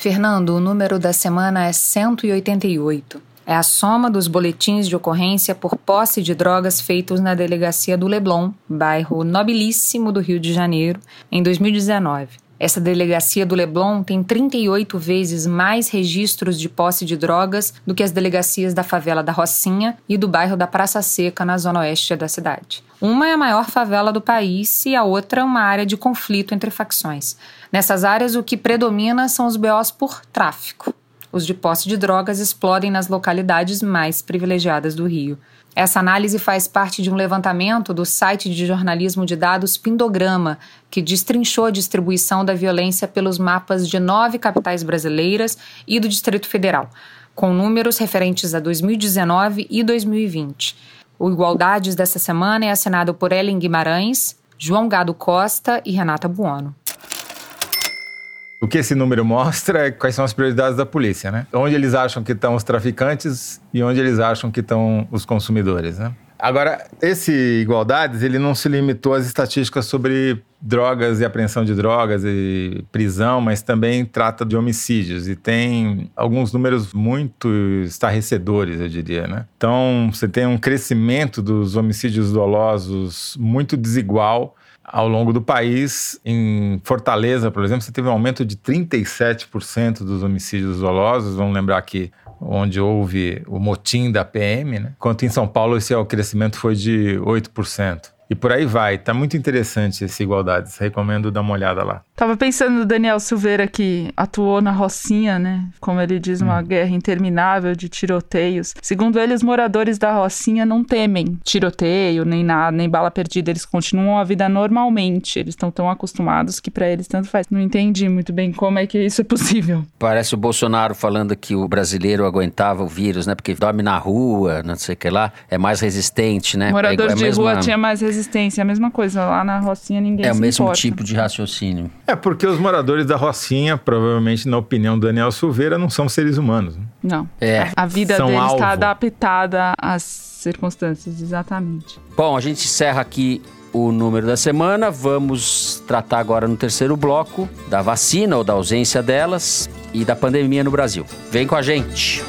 Fernando, o número da semana é 188. É a soma dos boletins de ocorrência por posse de drogas feitos na delegacia do Leblon, bairro nobilíssimo do Rio de Janeiro, em 2019. Essa delegacia do Leblon tem 38 vezes mais registros de posse de drogas do que as delegacias da favela da Rocinha e do bairro da Praça Seca, na zona oeste da cidade. Uma é a maior favela do país e a outra uma área de conflito entre facções. Nessas áreas, o que predomina são os BOs por tráfico. Os de posse de drogas explodem nas localidades mais privilegiadas do Rio. Essa análise faz parte de um levantamento do site de jornalismo de dados Pindograma, que destrinchou a distribuição da violência pelos mapas de nove capitais brasileiras e do Distrito Federal, com números referentes a 2019 e 2020. O Igualdades dessa semana é assinado por Ellen Guimarães, João Gado Costa e Renata Buono. O que esse número mostra é quais são as prioridades da polícia, né? Onde eles acham que estão os traficantes e onde eles acham que estão os consumidores, né? Agora, esse Igualdades, ele não se limitou às estatísticas sobre drogas e apreensão de drogas e prisão, mas também trata de homicídios e tem alguns números muito estarrecedores, eu diria, né? Então, você tem um crescimento dos homicídios dolosos muito desigual ao longo do país. Em Fortaleza, por exemplo, você teve um aumento de 37% dos homicídios dolosos. Vamos lembrar que onde houve o motim da PM, né? Enquanto em São Paulo esse crescimento foi de 8%. E por aí vai. Tá muito interessante esse Igualdades. Recomendo dar uma olhada lá. Tava pensando no Daniel Silveira que atuou na Rocinha, né? Como ele diz, uma hum. guerra interminável de tiroteios. Segundo ele, os moradores da Rocinha não temem tiroteio, nem nada, nem bala perdida. Eles continuam a vida normalmente. Eles estão tão acostumados que para eles tanto faz. Não entendi muito bem como é que isso é possível. Parece o Bolsonaro falando que o brasileiro aguentava o vírus, né? Porque dorme na rua, não sei o que lá, é mais resistente, né? Morador é, é de mesma... rua tinha mais resistência, a mesma coisa. Lá na Rocinha ninguém É o mesmo importa. tipo de raciocínio. É porque os moradores da Rocinha, provavelmente na opinião do Daniel Silveira, não são seres humanos. Né? Não. É. A vida São deles está adaptada às circunstâncias, exatamente. Bom, a gente encerra aqui o número da semana. Vamos tratar agora no terceiro bloco da vacina ou da ausência delas e da pandemia no Brasil. Vem com a gente.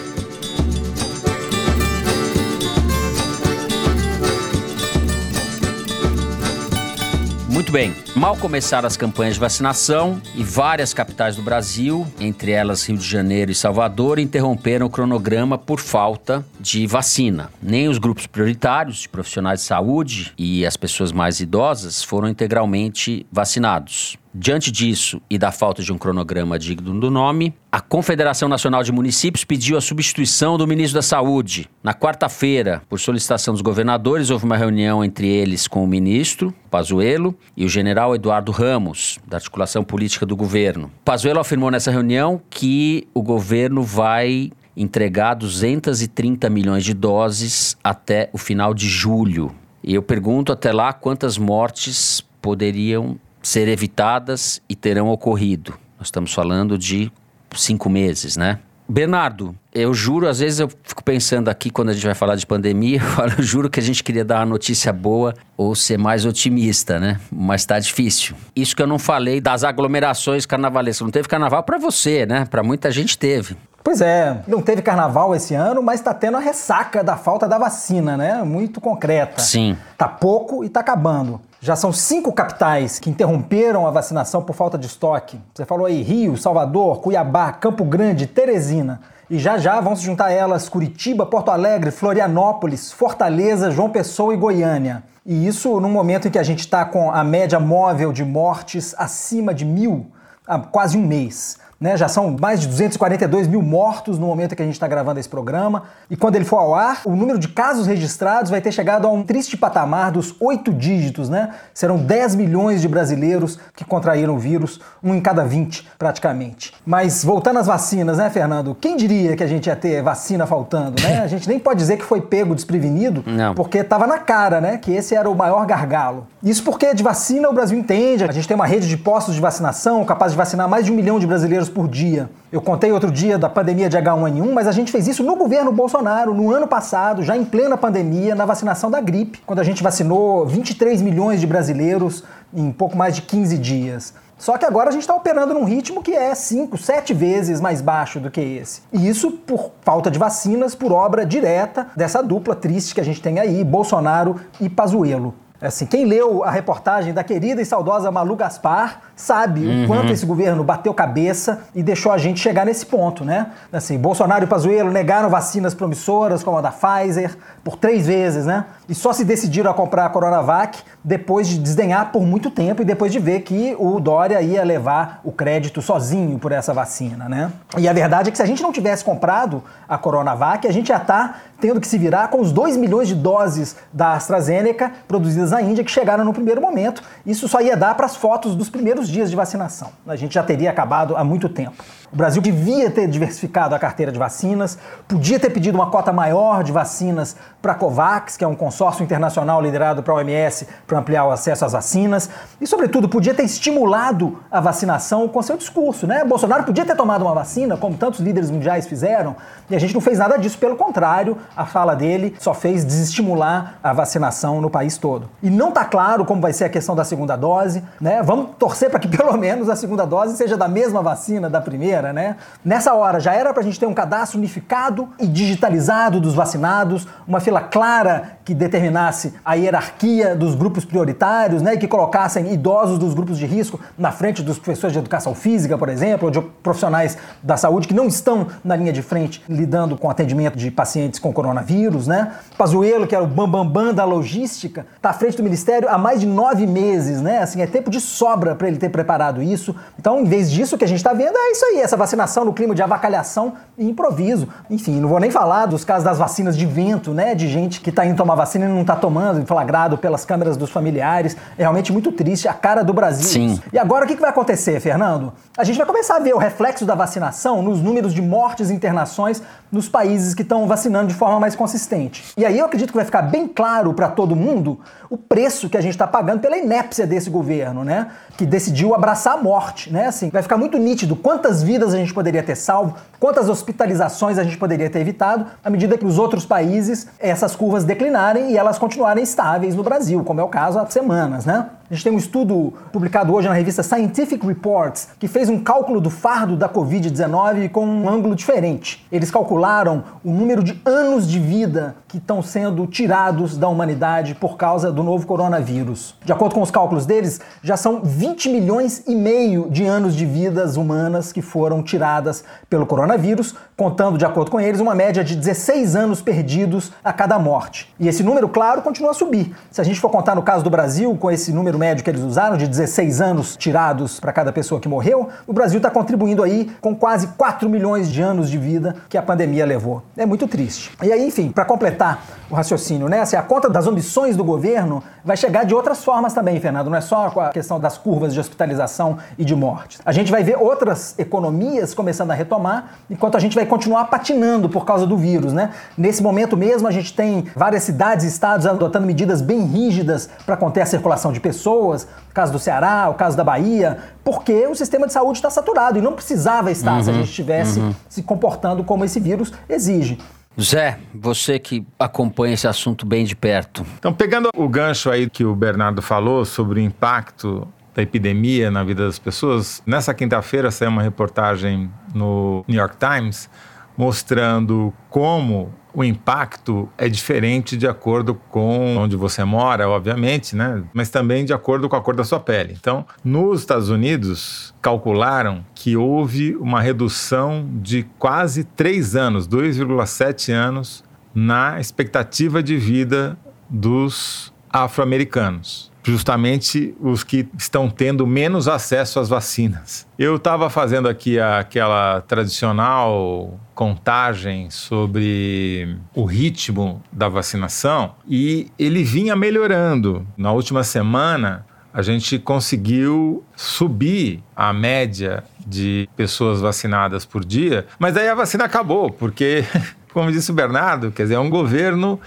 Muito bem, mal começaram as campanhas de vacinação e várias capitais do Brasil, entre elas Rio de Janeiro e Salvador, interromperam o cronograma por falta de vacina. Nem os grupos prioritários de profissionais de saúde e as pessoas mais idosas foram integralmente vacinados. Diante disso e da falta de um cronograma digno do nome, a Confederação Nacional de Municípios pediu a substituição do ministro da Saúde. Na quarta-feira, por solicitação dos governadores, houve uma reunião entre eles com o ministro, Pazuello, e o general Eduardo Ramos, da articulação política do governo. Pazuello afirmou nessa reunião que o governo vai entregar 230 milhões de doses até o final de julho. E eu pergunto até lá quantas mortes poderiam ser evitadas e terão ocorrido. Nós estamos falando de cinco meses, né? Bernardo, eu juro, às vezes eu fico pensando aqui quando a gente vai falar de pandemia, eu, falo, eu juro que a gente queria dar uma notícia boa ou ser mais otimista, né? Mas tá difícil. Isso que eu não falei das aglomerações carnavalescas. Não teve carnaval para você, né? Para muita gente teve. Pois é, não teve carnaval esse ano, mas está tendo a ressaca da falta da vacina, né? Muito concreta. Sim. Tá pouco e tá acabando. Já são cinco capitais que interromperam a vacinação por falta de estoque. Você falou aí Rio, Salvador, Cuiabá, Campo Grande, Teresina. E já já vão se juntar a elas Curitiba, Porto Alegre, Florianópolis, Fortaleza, João Pessoa e Goiânia. E isso num momento em que a gente está com a média móvel de mortes acima de mil há quase um mês. Né, já são mais de 242 mil mortos no momento que a gente está gravando esse programa. E quando ele for ao ar, o número de casos registrados vai ter chegado a um triste patamar dos oito dígitos, né? Serão 10 milhões de brasileiros que contraíram o vírus, um em cada 20 praticamente. Mas voltando às vacinas, né, Fernando? Quem diria que a gente ia ter vacina faltando, né? A gente nem pode dizer que foi pego desprevenido, Não. porque estava na cara, né? Que esse era o maior gargalo. Isso porque de vacina o Brasil entende. A gente tem uma rede de postos de vacinação capaz de vacinar mais de um milhão de brasileiros por dia. Eu contei outro dia da pandemia de H1N1, mas a gente fez isso no governo Bolsonaro, no ano passado, já em plena pandemia, na vacinação da gripe, quando a gente vacinou 23 milhões de brasileiros em pouco mais de 15 dias. Só que agora a gente está operando num ritmo que é 5, 7 vezes mais baixo do que esse. E isso por falta de vacinas, por obra direta dessa dupla triste que a gente tem aí, Bolsonaro e Pazuello. Assim, quem leu a reportagem da querida e saudosa Malu Gaspar sabe Uhum. o quanto esse governo bateu cabeça e deixou a gente chegar nesse ponto, né? Assim, Bolsonaro e Pazuello negaram vacinas promissoras como a da Pfizer por três vezes, né? E só se decidiram a comprar a Coronavac depois de desdenhar por muito tempo e depois de ver que o Dória ia levar o crédito sozinho por essa vacina, né? E a verdade é que se a gente não tivesse comprado a Coronavac, a gente já tá tendo que se virar com os 2 milhões de doses da AstraZeneca produzidas na Índia que chegaram no primeiro momento. Isso só ia dar para as fotos dos primeiros dias de vacinação. A gente já teria acabado há muito tempo. O Brasil devia ter diversificado a carteira de vacinas, podia ter pedido uma cota maior de vacinas para a COVAX, que é um consórcio internacional liderado para a OMS para ampliar o acesso às vacinas, e, sobretudo, podia ter estimulado a vacinação com seu discurso. Né? Bolsonaro podia ter tomado uma vacina, como tantos líderes mundiais fizeram, e a gente não fez nada disso. Pelo contrário, a fala dele só fez desestimular a vacinação no país todo. E não está claro como vai ser a questão da segunda dose. Né? Vamos torcer para que pelo menos a segunda dose seja da mesma vacina da primeira. Né? Nessa hora, já era para a gente ter um cadastro unificado e digitalizado dos vacinados, uma fila clara que determinasse a hierarquia dos grupos prioritários né? e que colocassem idosos dos grupos de risco na frente dos professores de educação física, por exemplo, ou de profissionais da saúde que não estão na linha de frente lidando com atendimento de pacientes com coronavírus. Né? Pazuello, que era o bambambam bam, bam da logística, está à frente do ministério há mais de nove meses. Né? Assim, é tempo de sobra para ele ter preparado isso. Então, em vez disso, o que a gente está vendo é isso aí, essa vacinação no clima de avacalhação e improviso. Enfim, não vou nem falar dos casos das vacinas de vento, né? De gente que está indo tomar vacina e não está tomando, flagrado pelas câmeras dos familiares. É realmente muito triste, a cara do Brasil. Sim. E agora o que que vai acontecer, Fernando? A gente vai começar a ver o reflexo da vacinação nos números de mortes e internações nos países que estão vacinando de forma mais consistente. E aí eu acredito que vai ficar bem claro para todo mundo o preço que a gente está pagando pela inépcia desse governo, né? Que decidiu abraçar a morte, né? Assim, vai ficar muito nítido quantas vidas a gente poderia ter salvo, quantas hospitalizações a gente poderia ter evitado, à medida que os outros países essas curvas declinarem e elas continuarem estáveis no Brasil, como é o caso há semanas, né? A gente tem um estudo publicado hoje na revista Scientific Reports que fez um cálculo do fardo da Covid-19 com um ângulo diferente. Eles calcularam o número de anos de vida que estão sendo tirados da humanidade por causa do novo coronavírus. De acordo com os cálculos deles, já são 20 milhões e meio de anos de vidas humanas que foram tiradas pelo coronavírus, contando, de acordo com eles, uma média de 16 anos perdidos a cada morte. E esse número, claro, continua a subir. Se a gente for contar no caso do Brasil, com esse número médio que eles usaram, de 16 anos tirados para cada pessoa que morreu, o Brasil está contribuindo aí com quase 4 milhões de anos de vida que a pandemia levou. É muito triste. E aí, enfim, para completar o raciocínio, né? Se a conta das ambições do governo vai chegar de outras formas também, Fernando. Não é só com a questão das curvas de hospitalização e de mortes. A gente vai ver outras economias começando a retomar, enquanto a gente vai continuar patinando por causa do vírus, né? Nesse momento mesmo, a gente tem várias cidades e estados adotando medidas bem rígidas para conter a circulação de pessoas, o caso do Ceará, o caso da Bahia, porque o sistema de saúde está saturado e não precisava estar uhum, se a gente estivesse uhum. se comportando como esse vírus exige. Zé, você que acompanha esse assunto bem de perto. Então, pegando o gancho aí que o Bernardo falou sobre o impacto da epidemia na vida das pessoas, nessa quinta-feira saiu uma reportagem no New York Times mostrando como o impacto é diferente de acordo com onde você mora, obviamente, né? Mas também de acordo com a cor da sua pele. Então, nos Estados Unidos, calcularam que houve uma redução de quase 3 anos, 2,7 anos, na expectativa de vida dos afro-americanos justamente os que estão tendo menos acesso às vacinas. Eu estava fazendo aqui aquela tradicional contagem sobre o ritmo da vacinação e ele vinha melhorando. Na última semana, a gente conseguiu subir a média de pessoas vacinadas por dia, mas aí a vacina acabou, porque, como disse o Bernardo, quer dizer, é um governo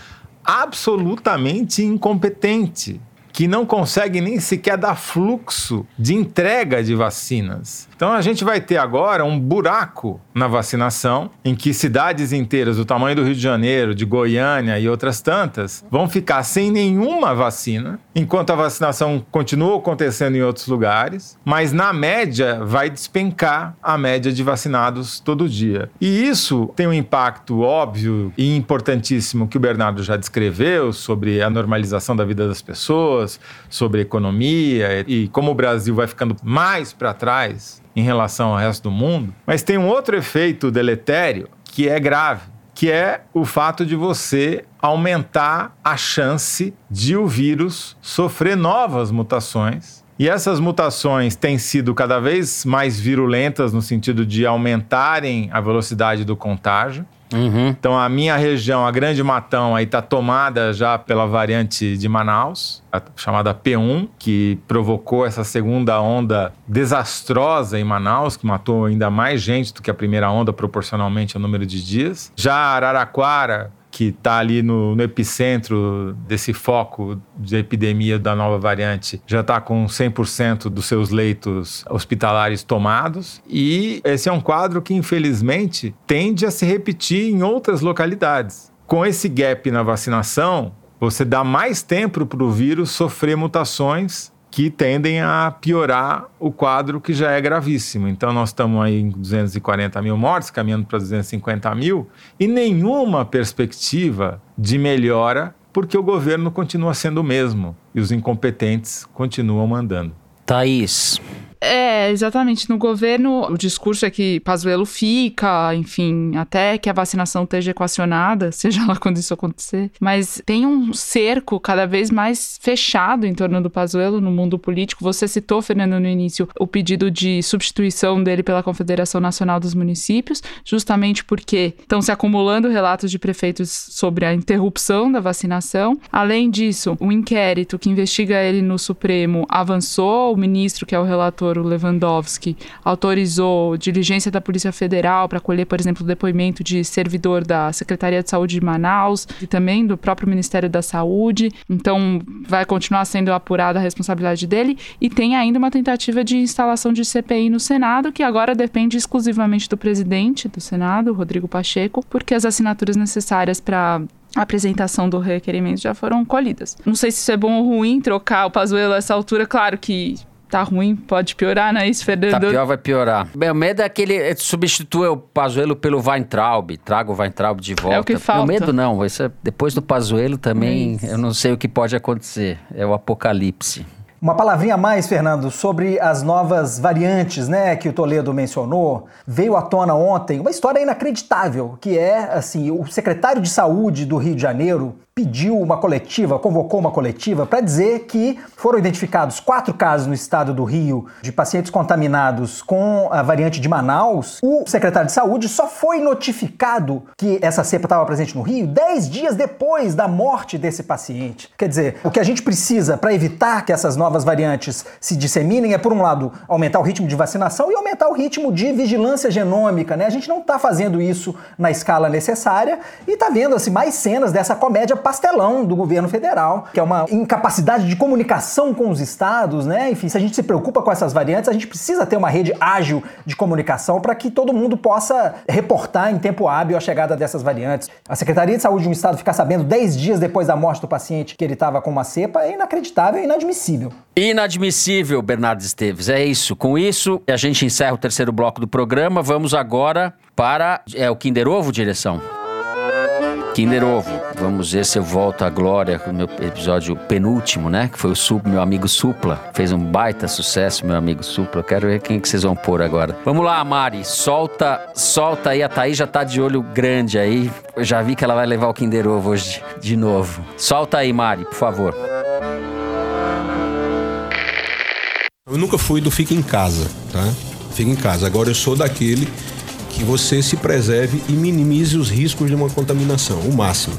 absolutamente incompetente que não consegue nem sequer dar fluxo de entrega de vacinas. Então a gente vai ter agora um buraco na vacinação, em que cidades inteiras do tamanho do Rio de Janeiro, de Goiânia e outras tantas vão ficar sem nenhuma vacina, enquanto a vacinação continua acontecendo em outros lugares, mas na média vai despencar a média de vacinados todo dia. E isso tem um impacto óbvio e importantíssimo que o Bernardo já descreveu sobre a normalização da vida das pessoas, sobre a economia e como o Brasil vai ficando mais para trás em relação ao resto do mundo, mas tem um outro efeito deletério que é grave, que é o fato de você aumentar a chance de o vírus sofrer novas mutações. E essas mutações têm sido cada vez mais virulentas no sentido de aumentarem a velocidade do contágio. Uhum. Então a minha região, a Grande Matão, aí está tomada já pela variante de Manaus, chamada P1, que provocou essa segunda onda desastrosa em Manaus, que matou ainda mais gente do que a primeira onda proporcionalmente ao número de dias. Já Araraquara que está ali no, no, epicentro desse foco de epidemia da nova variante, já está com 100% dos seus leitos hospitalares tomados. E esse é um quadro que, infelizmente, tende a se repetir em outras localidades. Com esse gap na vacinação, você dá mais tempo para o vírus sofrer mutações que tendem a piorar o quadro que já é gravíssimo. Então, nós estamos aí em 240 mil mortes, caminhando para 250 mil, e nenhuma perspectiva de melhora, porque o governo continua sendo o mesmo e os incompetentes continuam mandando. Thaís, é, exatamente. No governo, o discurso é que Pazuello fica, enfim, até que a vacinação esteja equacionada, seja lá quando isso acontecer. Mas tem um cerco cada vez mais fechado em torno do Pazuello no mundo político. Você citou, Fernando, no início, o pedido de substituição dele pela Confederação Nacional dos Municípios, justamente porque estão se acumulando relatos de prefeitos sobre a interrupção da vacinação. Além disso, o inquérito que investiga ele no Supremo avançou, o ministro, que é o relator o Lewandowski, autorizou diligência da Polícia Federal para colher, por exemplo, o depoimento de servidor da Secretaria de Saúde de Manaus e também do próprio Ministério da Saúde. Então, vai continuar sendo apurada a responsabilidade dele. E tem ainda uma tentativa de instalação de CPI no Senado, que agora depende exclusivamente do presidente do Senado, Rodrigo Pacheco, porque as assinaturas necessárias para apresentação do requerimento já foram colhidas. Não sei se isso é bom ou ruim trocar o Pazuello a essa altura, claro que tá ruim, pode piorar, não é isso, Fernando? Tá pior, vai piorar. O medo é que ele substitua o Pazuello pelo Weintraub, traga o Weintraub de volta. É o que falta. O medo não, isso é- depois do Pazuello também, Isso. eu não sei o que pode acontecer. É o apocalipse. Uma palavrinha a mais, Fernando, sobre as novas variantes, né, que o Toledo mencionou. Veio à tona ontem uma história inacreditável, que é, assim, o secretário de Saúde do Rio de Janeiro pediu uma coletiva, convocou uma coletiva para dizer que foram identificados quatro casos no estado do Rio de pacientes contaminados com a variante de Manaus. O secretário de Saúde só foi notificado que essa cepa estava presente no Rio dez dias depois da morte desse paciente. Quer dizer, o que a gente precisa para evitar que essas novas variantes se disseminem é, por um lado, aumentar o ritmo de vacinação e aumentar o ritmo de vigilância genômica, né? A gente não está fazendo isso na escala necessária e está vendo assim, mais cenas dessa comédia pastelão do governo federal, que é uma incapacidade de comunicação com os estados, né? Enfim, se a gente se preocupa com essas variantes, a gente precisa ter uma rede ágil de comunicação para que todo mundo possa reportar em tempo hábil a chegada dessas variantes. A Secretaria de Saúde de um estado ficar sabendo 10 dias depois da morte do paciente que ele estava com uma cepa é inacreditável e inadmissível. Inadmissível, Bernardo Esteves. É isso. Com isso, a gente encerra o terceiro bloco do programa. Vamos agora para. É o Kinder Ovo, direção? Kinder Ovo. Vamos ver se eu volto à glória com o meu episódio penúltimo, né? Que foi o Sup, meu amigo Supla. Fez um baita sucesso, meu amigo Supla. Quero ver quem que vocês vão pôr agora. Vamos lá, Mari. Solta, solta aí. A Thaís já tá de olho grande aí. Eu já vi que ela vai levar o Kinder Ovo hoje de novo. Solta aí, Mari, por favor. Eu nunca fui do fica em casa, tá? Fica em casa. Agora eu sou daquele que você se preserve e minimize os riscos de uma contaminação, o máximo.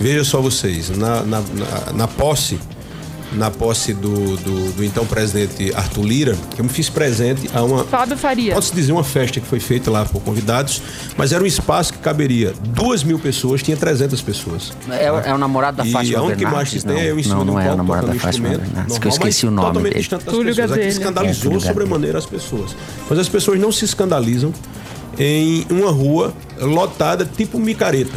Veja só vocês, na, na, na, na posse, na posse do, do, do então presidente Arthur Lira, eu me fiz presente a uma. Fábio Faria. Pode-se dizer uma festa que foi feita lá por convidados, mas era um espaço que caberia duas mil pessoas, tinha 300 pessoas. É, é o namorado da E Fátima aonde que mais se tem é em cima não, não é o namorado da Fátima Bernardes, que eu esqueci o nome totalmente dele. distante das Túlio pessoas. Aqui. É, escandalizou Túlio sobremaneira as pessoas. Mas as pessoas não se escandalizam em uma rua lotada tipo micareta.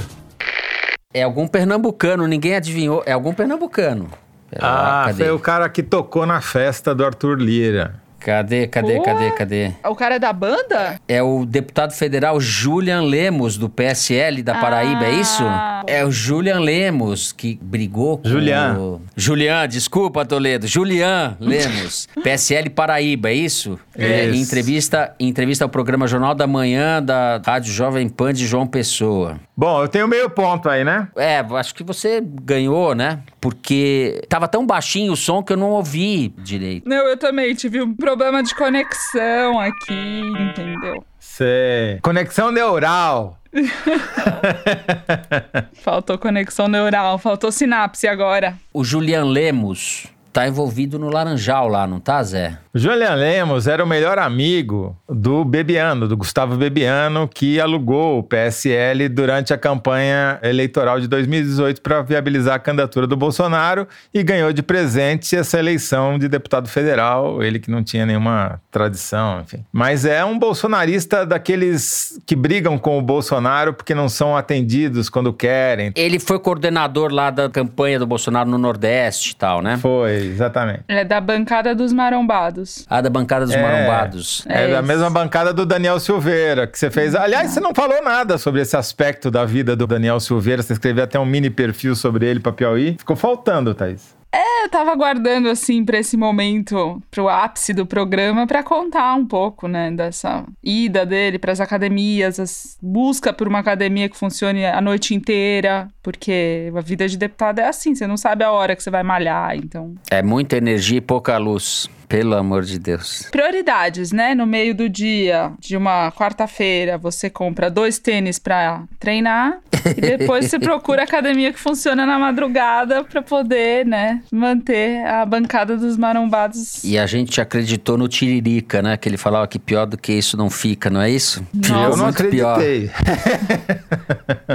É algum pernambucano, ninguém adivinhou. É algum pernambucano. Pera lá, Ah, cadê? foi o cara que tocou na festa do Arthur Lira. Cadê, cadê, Pô. cadê, cadê? O cara é da banda? É o deputado federal Julian Lemos, do PSL da Paraíba, é isso? Ah. É o Julian Lemos, que brigou com Julian. o... Julian, desculpa, Toledo. Julian Lemos, PSL Paraíba, é isso? É, em entrevista, em entrevista ao programa Jornal da Manhã da Rádio Jovem Pan de João Pessoa. Bom, eu tenho meio ponto aí, né? É, acho que você ganhou, né? Porque tava tão baixinho o som que eu não ouvi direito. Não, eu também tive um problema de conexão aqui, entendeu? Sei. Conexão neural. Faltou conexão neural, faltou sinapse agora. O Julian Lemos tá envolvido no Laranjal lá, não tá, Zé? Julian Lemos era o melhor amigo do Bebiano, do Gustavo Bebiano, que alugou o PSL durante a campanha eleitoral de 2018 para viabilizar a candidatura do Bolsonaro e ganhou de presente essa eleição de deputado federal, ele que não tinha nenhuma tradição, enfim. Mas é um bolsonarista daqueles que brigam com o Bolsonaro porque não são atendidos quando querem. Ele foi coordenador lá da campanha do Bolsonaro no Nordeste e tal, né? Foi, exatamente. É da bancada dos marombados. Ah, da bancada dos É. marombados. É, É da mesma bancada do Daniel Silveira, que você fez. Aliás, você não falou nada sobre esse aspecto da vida do Daniel Silveira. Você escreveu até um mini perfil sobre ele pra Piauí. Ficou faltando, Thaís. É, eu tava aguardando, assim, pra esse momento, pro ápice do programa, pra contar um pouco, né, dessa ida dele pras academias, as busca por uma academia que funcione a noite inteira, porque a vida de deputado é assim, você não sabe a hora que você vai malhar, então. É muita energia e pouca luz. Pelo amor de Deus. Prioridades, né? No meio do dia de uma quarta-feira, você compra dois tênis pra treinar e depois você procura a academia que funciona na madrugada pra poder, né, manter a bancada dos marombados. E a gente acreditou no Tiririca, né? Que ele falava que pior do que isso não fica, não é isso? Ficou eu não acreditei.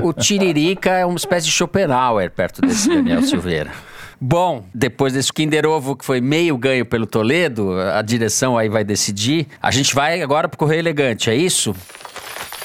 O Tiririca é uma espécie de Schopenhauer perto desse Daniel Silveira. Bom, depois desse Kinder Ovo que foi meio ganho pelo Toledo, a direção aí vai decidir. A gente vai agora pro Correio Elegante, é isso?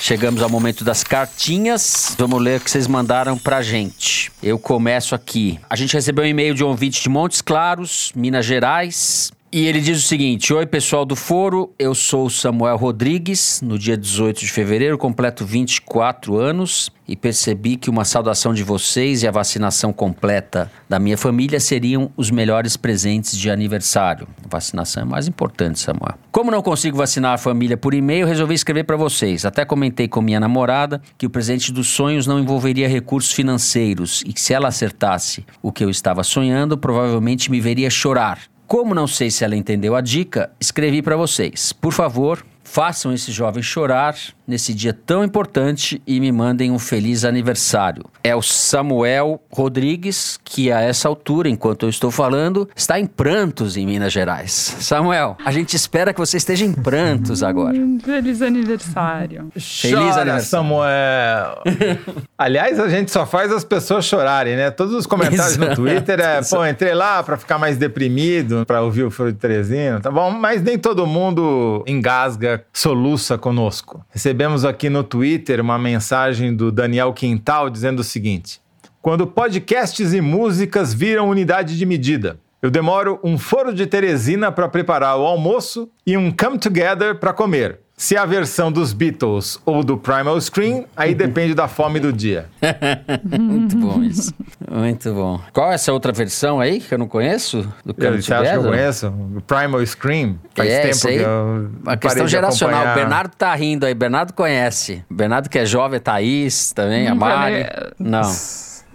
Chegamos ao momento das cartinhas. Vamos ler o que vocês mandaram pra gente. Eu começo aqui. A gente recebeu um e-mail de um ouvinte de Montes Claros, Minas Gerais. E ele diz o seguinte: Oi, pessoal do Foro, eu sou Samuel Rodrigues. No dia 18 de fevereiro, completo 24 anos e percebi que uma saudação de vocês e a vacinação completa da minha família seriam os melhores presentes de aniversário. A vacinação é mais importante, Samuel. Como não consigo vacinar a família por e-mail, resolvi escrever para vocês. Até comentei com minha namorada que o presente dos sonhos não envolveria recursos financeiros e que se ela acertasse o que eu estava sonhando, provavelmente me veria chorar. Como não sei se ela entendeu a dica, escrevi para vocês. Por favor, façam esse jovem chorar nesse dia tão importante e me mandem um feliz aniversário. É o Samuel Rodrigues, que a essa altura, enquanto eu estou falando, está em prantos em Minas Gerais. Samuel, a gente espera que você esteja em prantos agora. Feliz aniversário. Feliz Chora, aniversário. Samuel. Aliás, a gente só faz as pessoas chorarem, né? Todos os comentários no Exato. Twitter é, pô, entrei lá pra ficar mais deprimido, pra ouvir o Foro de Teresina, tá bom? Mas nem todo mundo engasga, soluça conosco. Recebemos aqui no Twitter uma mensagem do Daniel Quintal dizendo o seguinte: Quando podcasts e músicas viram unidade de medida, eu demoro um Foro de Teresina pra preparar o almoço e um Come Together pra comer. Se é a versão dos Beatles ou do Primal Scream, aí depende da fome do dia. Muito bom isso. Muito bom. Qual é essa outra versão aí que eu não conheço? Do Come Você acha que eu conheço? O Primal Scream? Faz é, tempo que eu Uma parei questão de geracional. O. Bernardo tá rindo aí. Bernardo conhece. Bernardo que é jovem, a Thaís também, a Nunca Mari. Não.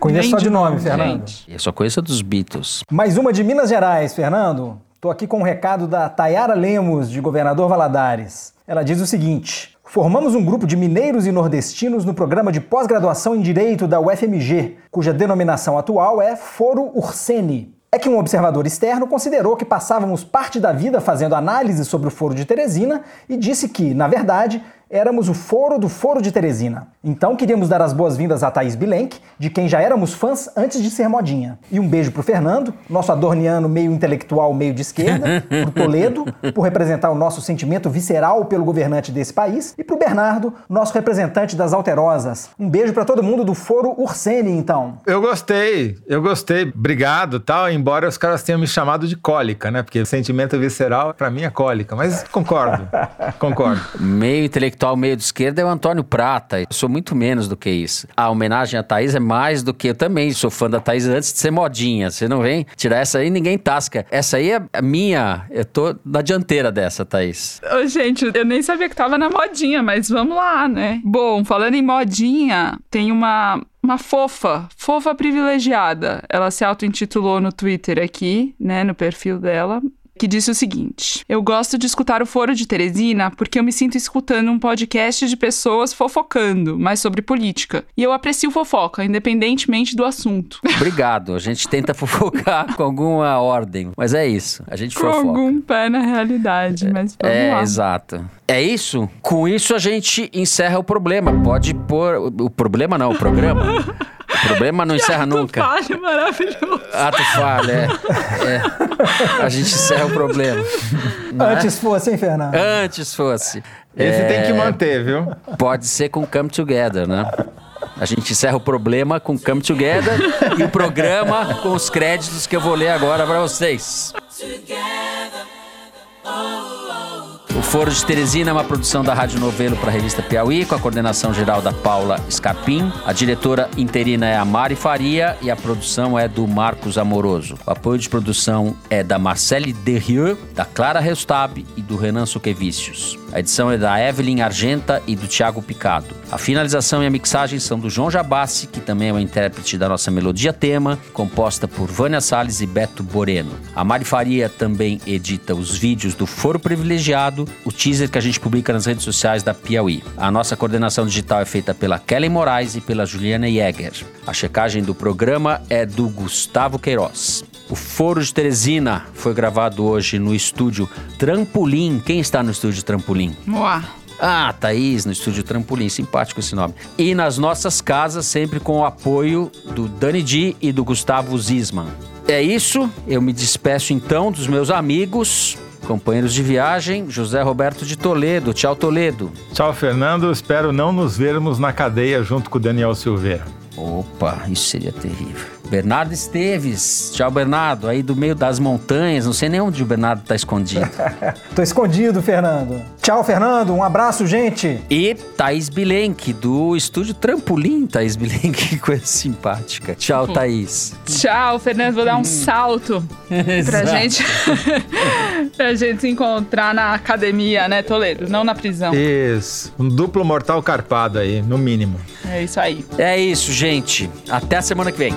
Conheço só de nome, nome, Fernando. gente. Eu só conheço a dos Beatles. Mais uma de Minas Gerais, Fernando. Tô aqui com um recado da Tayara Lemos, de Governador Valadares. Ela diz o seguinte: Formamos um grupo de mineiros e nordestinos no programa de pós-graduação em Direito da UFMG, cuja denominação atual é Foro Ursene. É que um observador externo considerou que passávamos parte da vida fazendo análise sobre o Foro de Teresina e disse que, na verdade, éramos o foro do Foro de Teresina. Então queríamos dar as boas-vindas a Thaís Bilenque, de quem já éramos fãs antes de ser modinha. E um beijo pro Fernando, nosso adorniano meio intelectual, meio de esquerda, pro Toledo, por representar o nosso sentimento visceral pelo governante desse país, e pro Bernardo, nosso representante das alterosas. Um beijo pra todo mundo do Foro Ursene, então. Eu gostei, eu gostei. Obrigado, tal. Embora os caras tenham me chamado de cólica, né? Porque sentimento visceral, pra mim, é cólica. Mas concordo, concordo. Meio intelectual, meio de esquerda é o Antônio Prata. Eu sou muito menos do que isso. A homenagem à Thaís é mais do que eu também sou fã da Thaís antes de ser modinha. Você não vem tirar essa aí, ninguém tasca. Essa aí é minha. Eu tô na dianteira dessa, Thaís. Ô, gente, eu nem sabia que tava na modinha, mas vamos lá, né? Bom, falando em modinha, tem uma. Uma fofa, fofa privilegiada. Ela se auto-intitulou no Twitter aqui, né, no perfil dela, que disse o seguinte: Eu gosto de escutar o Foro de Teresina porque eu me sinto escutando um podcast de pessoas fofocando, mas sobre política. E eu aprecio fofoca, independentemente do assunto. Obrigado. A gente tenta fofocar com alguma ordem. Mas é isso. A gente Com fofoca. algum pé na realidade, mas vamos É, lá. exato. É isso? Com isso a gente encerra o problema. Pode pôr. O problema não, o programa. O problema não encerra nunca. Falho maravilhoso. Ato falha, é. é. A gente encerra o problema. Não é? Antes fosse, hein, Fernando? Antes fosse. Esse É, tem que manter, viu? Pode ser com Come Together, né? A gente encerra o problema com Come Together e o programa com os créditos que eu vou ler agora para vocês. O Foro de Teresina é uma produção da Rádio Novelo para a revista Piauí, com a coordenação geral da Paula Scarpim. A diretora interina é a Mari Faria e a produção é do Marcos Amoroso. O apoio de produção é da Marcele Derrieux, da Clara Restab e do Renan Suquevicius. A edição é da Evelyn Argenta e do Thiago Picado. A finalização e a mixagem são do João Jabassi, que também é o intérprete da nossa melodia tema, composta por Vânia Salles e Beto Boreno. A Mari Faria também edita os vídeos do Foro Privilegiado, o teaser que a gente publica nas redes sociais da Piauí. A nossa coordenação digital é feita pela Kelly Moraes e pela Juliana Jäger. A checagem do programa é do Gustavo Queiroz. O Foro de Teresina foi gravado hoje no estúdio Trampolim. Quem está no estúdio Trampolim? Uá. Ah, Thaís, no estúdio Trampolim, simpático esse nome. E nas nossas casas, sempre com o apoio do Dani Di e do Gustavo Zisman. É isso, eu me despeço então dos meus amigos. Companheiros de viagem, José Roberto de Toledo. Tchau, Toledo. Tchau, Fernando. Espero não nos vermos na cadeia junto com o Daniel Silveira. Opa, isso seria terrível. Bernardo Esteves. Tchau, Bernardo. Aí do meio das montanhas. Não sei nem onde o Bernardo tá escondido. Tô escondido, Fernando. Tchau, Fernando. Um abraço, gente. E Thaís Bilenque, do estúdio Trampolim. Thaís Bilenque, coisa simpática. Tchau, Thaís. Tchau, Fernando. Vou dar um salto pra gente, pra gente se encontrar na academia, né, Toledo? Não na prisão. Isso. Um duplo mortal carpado aí, no mínimo. É isso aí. É isso, gente. Até a semana que vem.